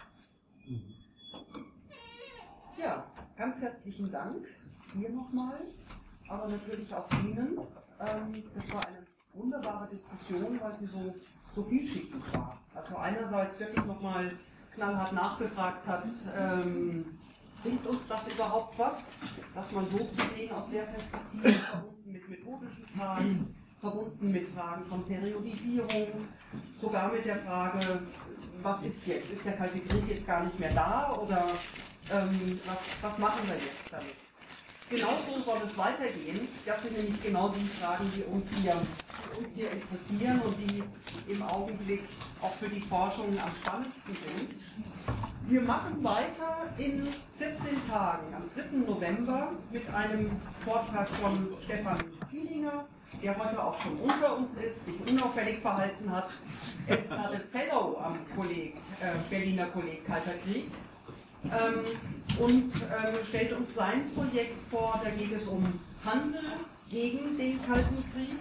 Ja, ganz herzlichen Dank. Hier nochmal, aber natürlich auch Ihnen. Ähm, das war eine wunderbare Diskussion, weil sie so, so vielschichtig war. Also einerseits wirklich nochmal knallhart nachgefragt hat, ähm, bringt uns das überhaupt was, dass man so zu sehen aus der Perspektive verbunden mit methodischen Fragen, verbunden mit Fragen von Periodisierung, sogar mit der Frage, was ist jetzt? Ist der Kalte Krieg jetzt gar nicht mehr da oder ähm, was, was machen wir jetzt damit? Genauso soll es weitergehen. Das sind nämlich genau die Fragen, die uns hier, uns hier interessieren und die im Augenblick auch für die Forschung am spannendsten sind. Wir machen weiter in 14 Tagen, am 3. November, mit einem Vortrag von Stefan Fielinger, der heute auch schon unter uns ist, sich unauffällig verhalten hat. Er ist gerade Fellow am Kolleg, äh, Berliner Kolleg Kalter Krieg ähm, und ähm, stellt uns sein Projekt vor. Da geht es um Handel gegen den Kalten Krieg,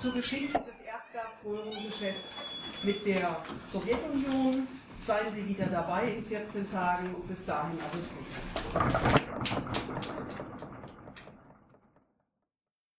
zur Geschichte des Erdgasröhrengeschäfts mit der Sowjetunion. Seien Sie wieder dabei in 14 Tagen und bis dahin alles Gute.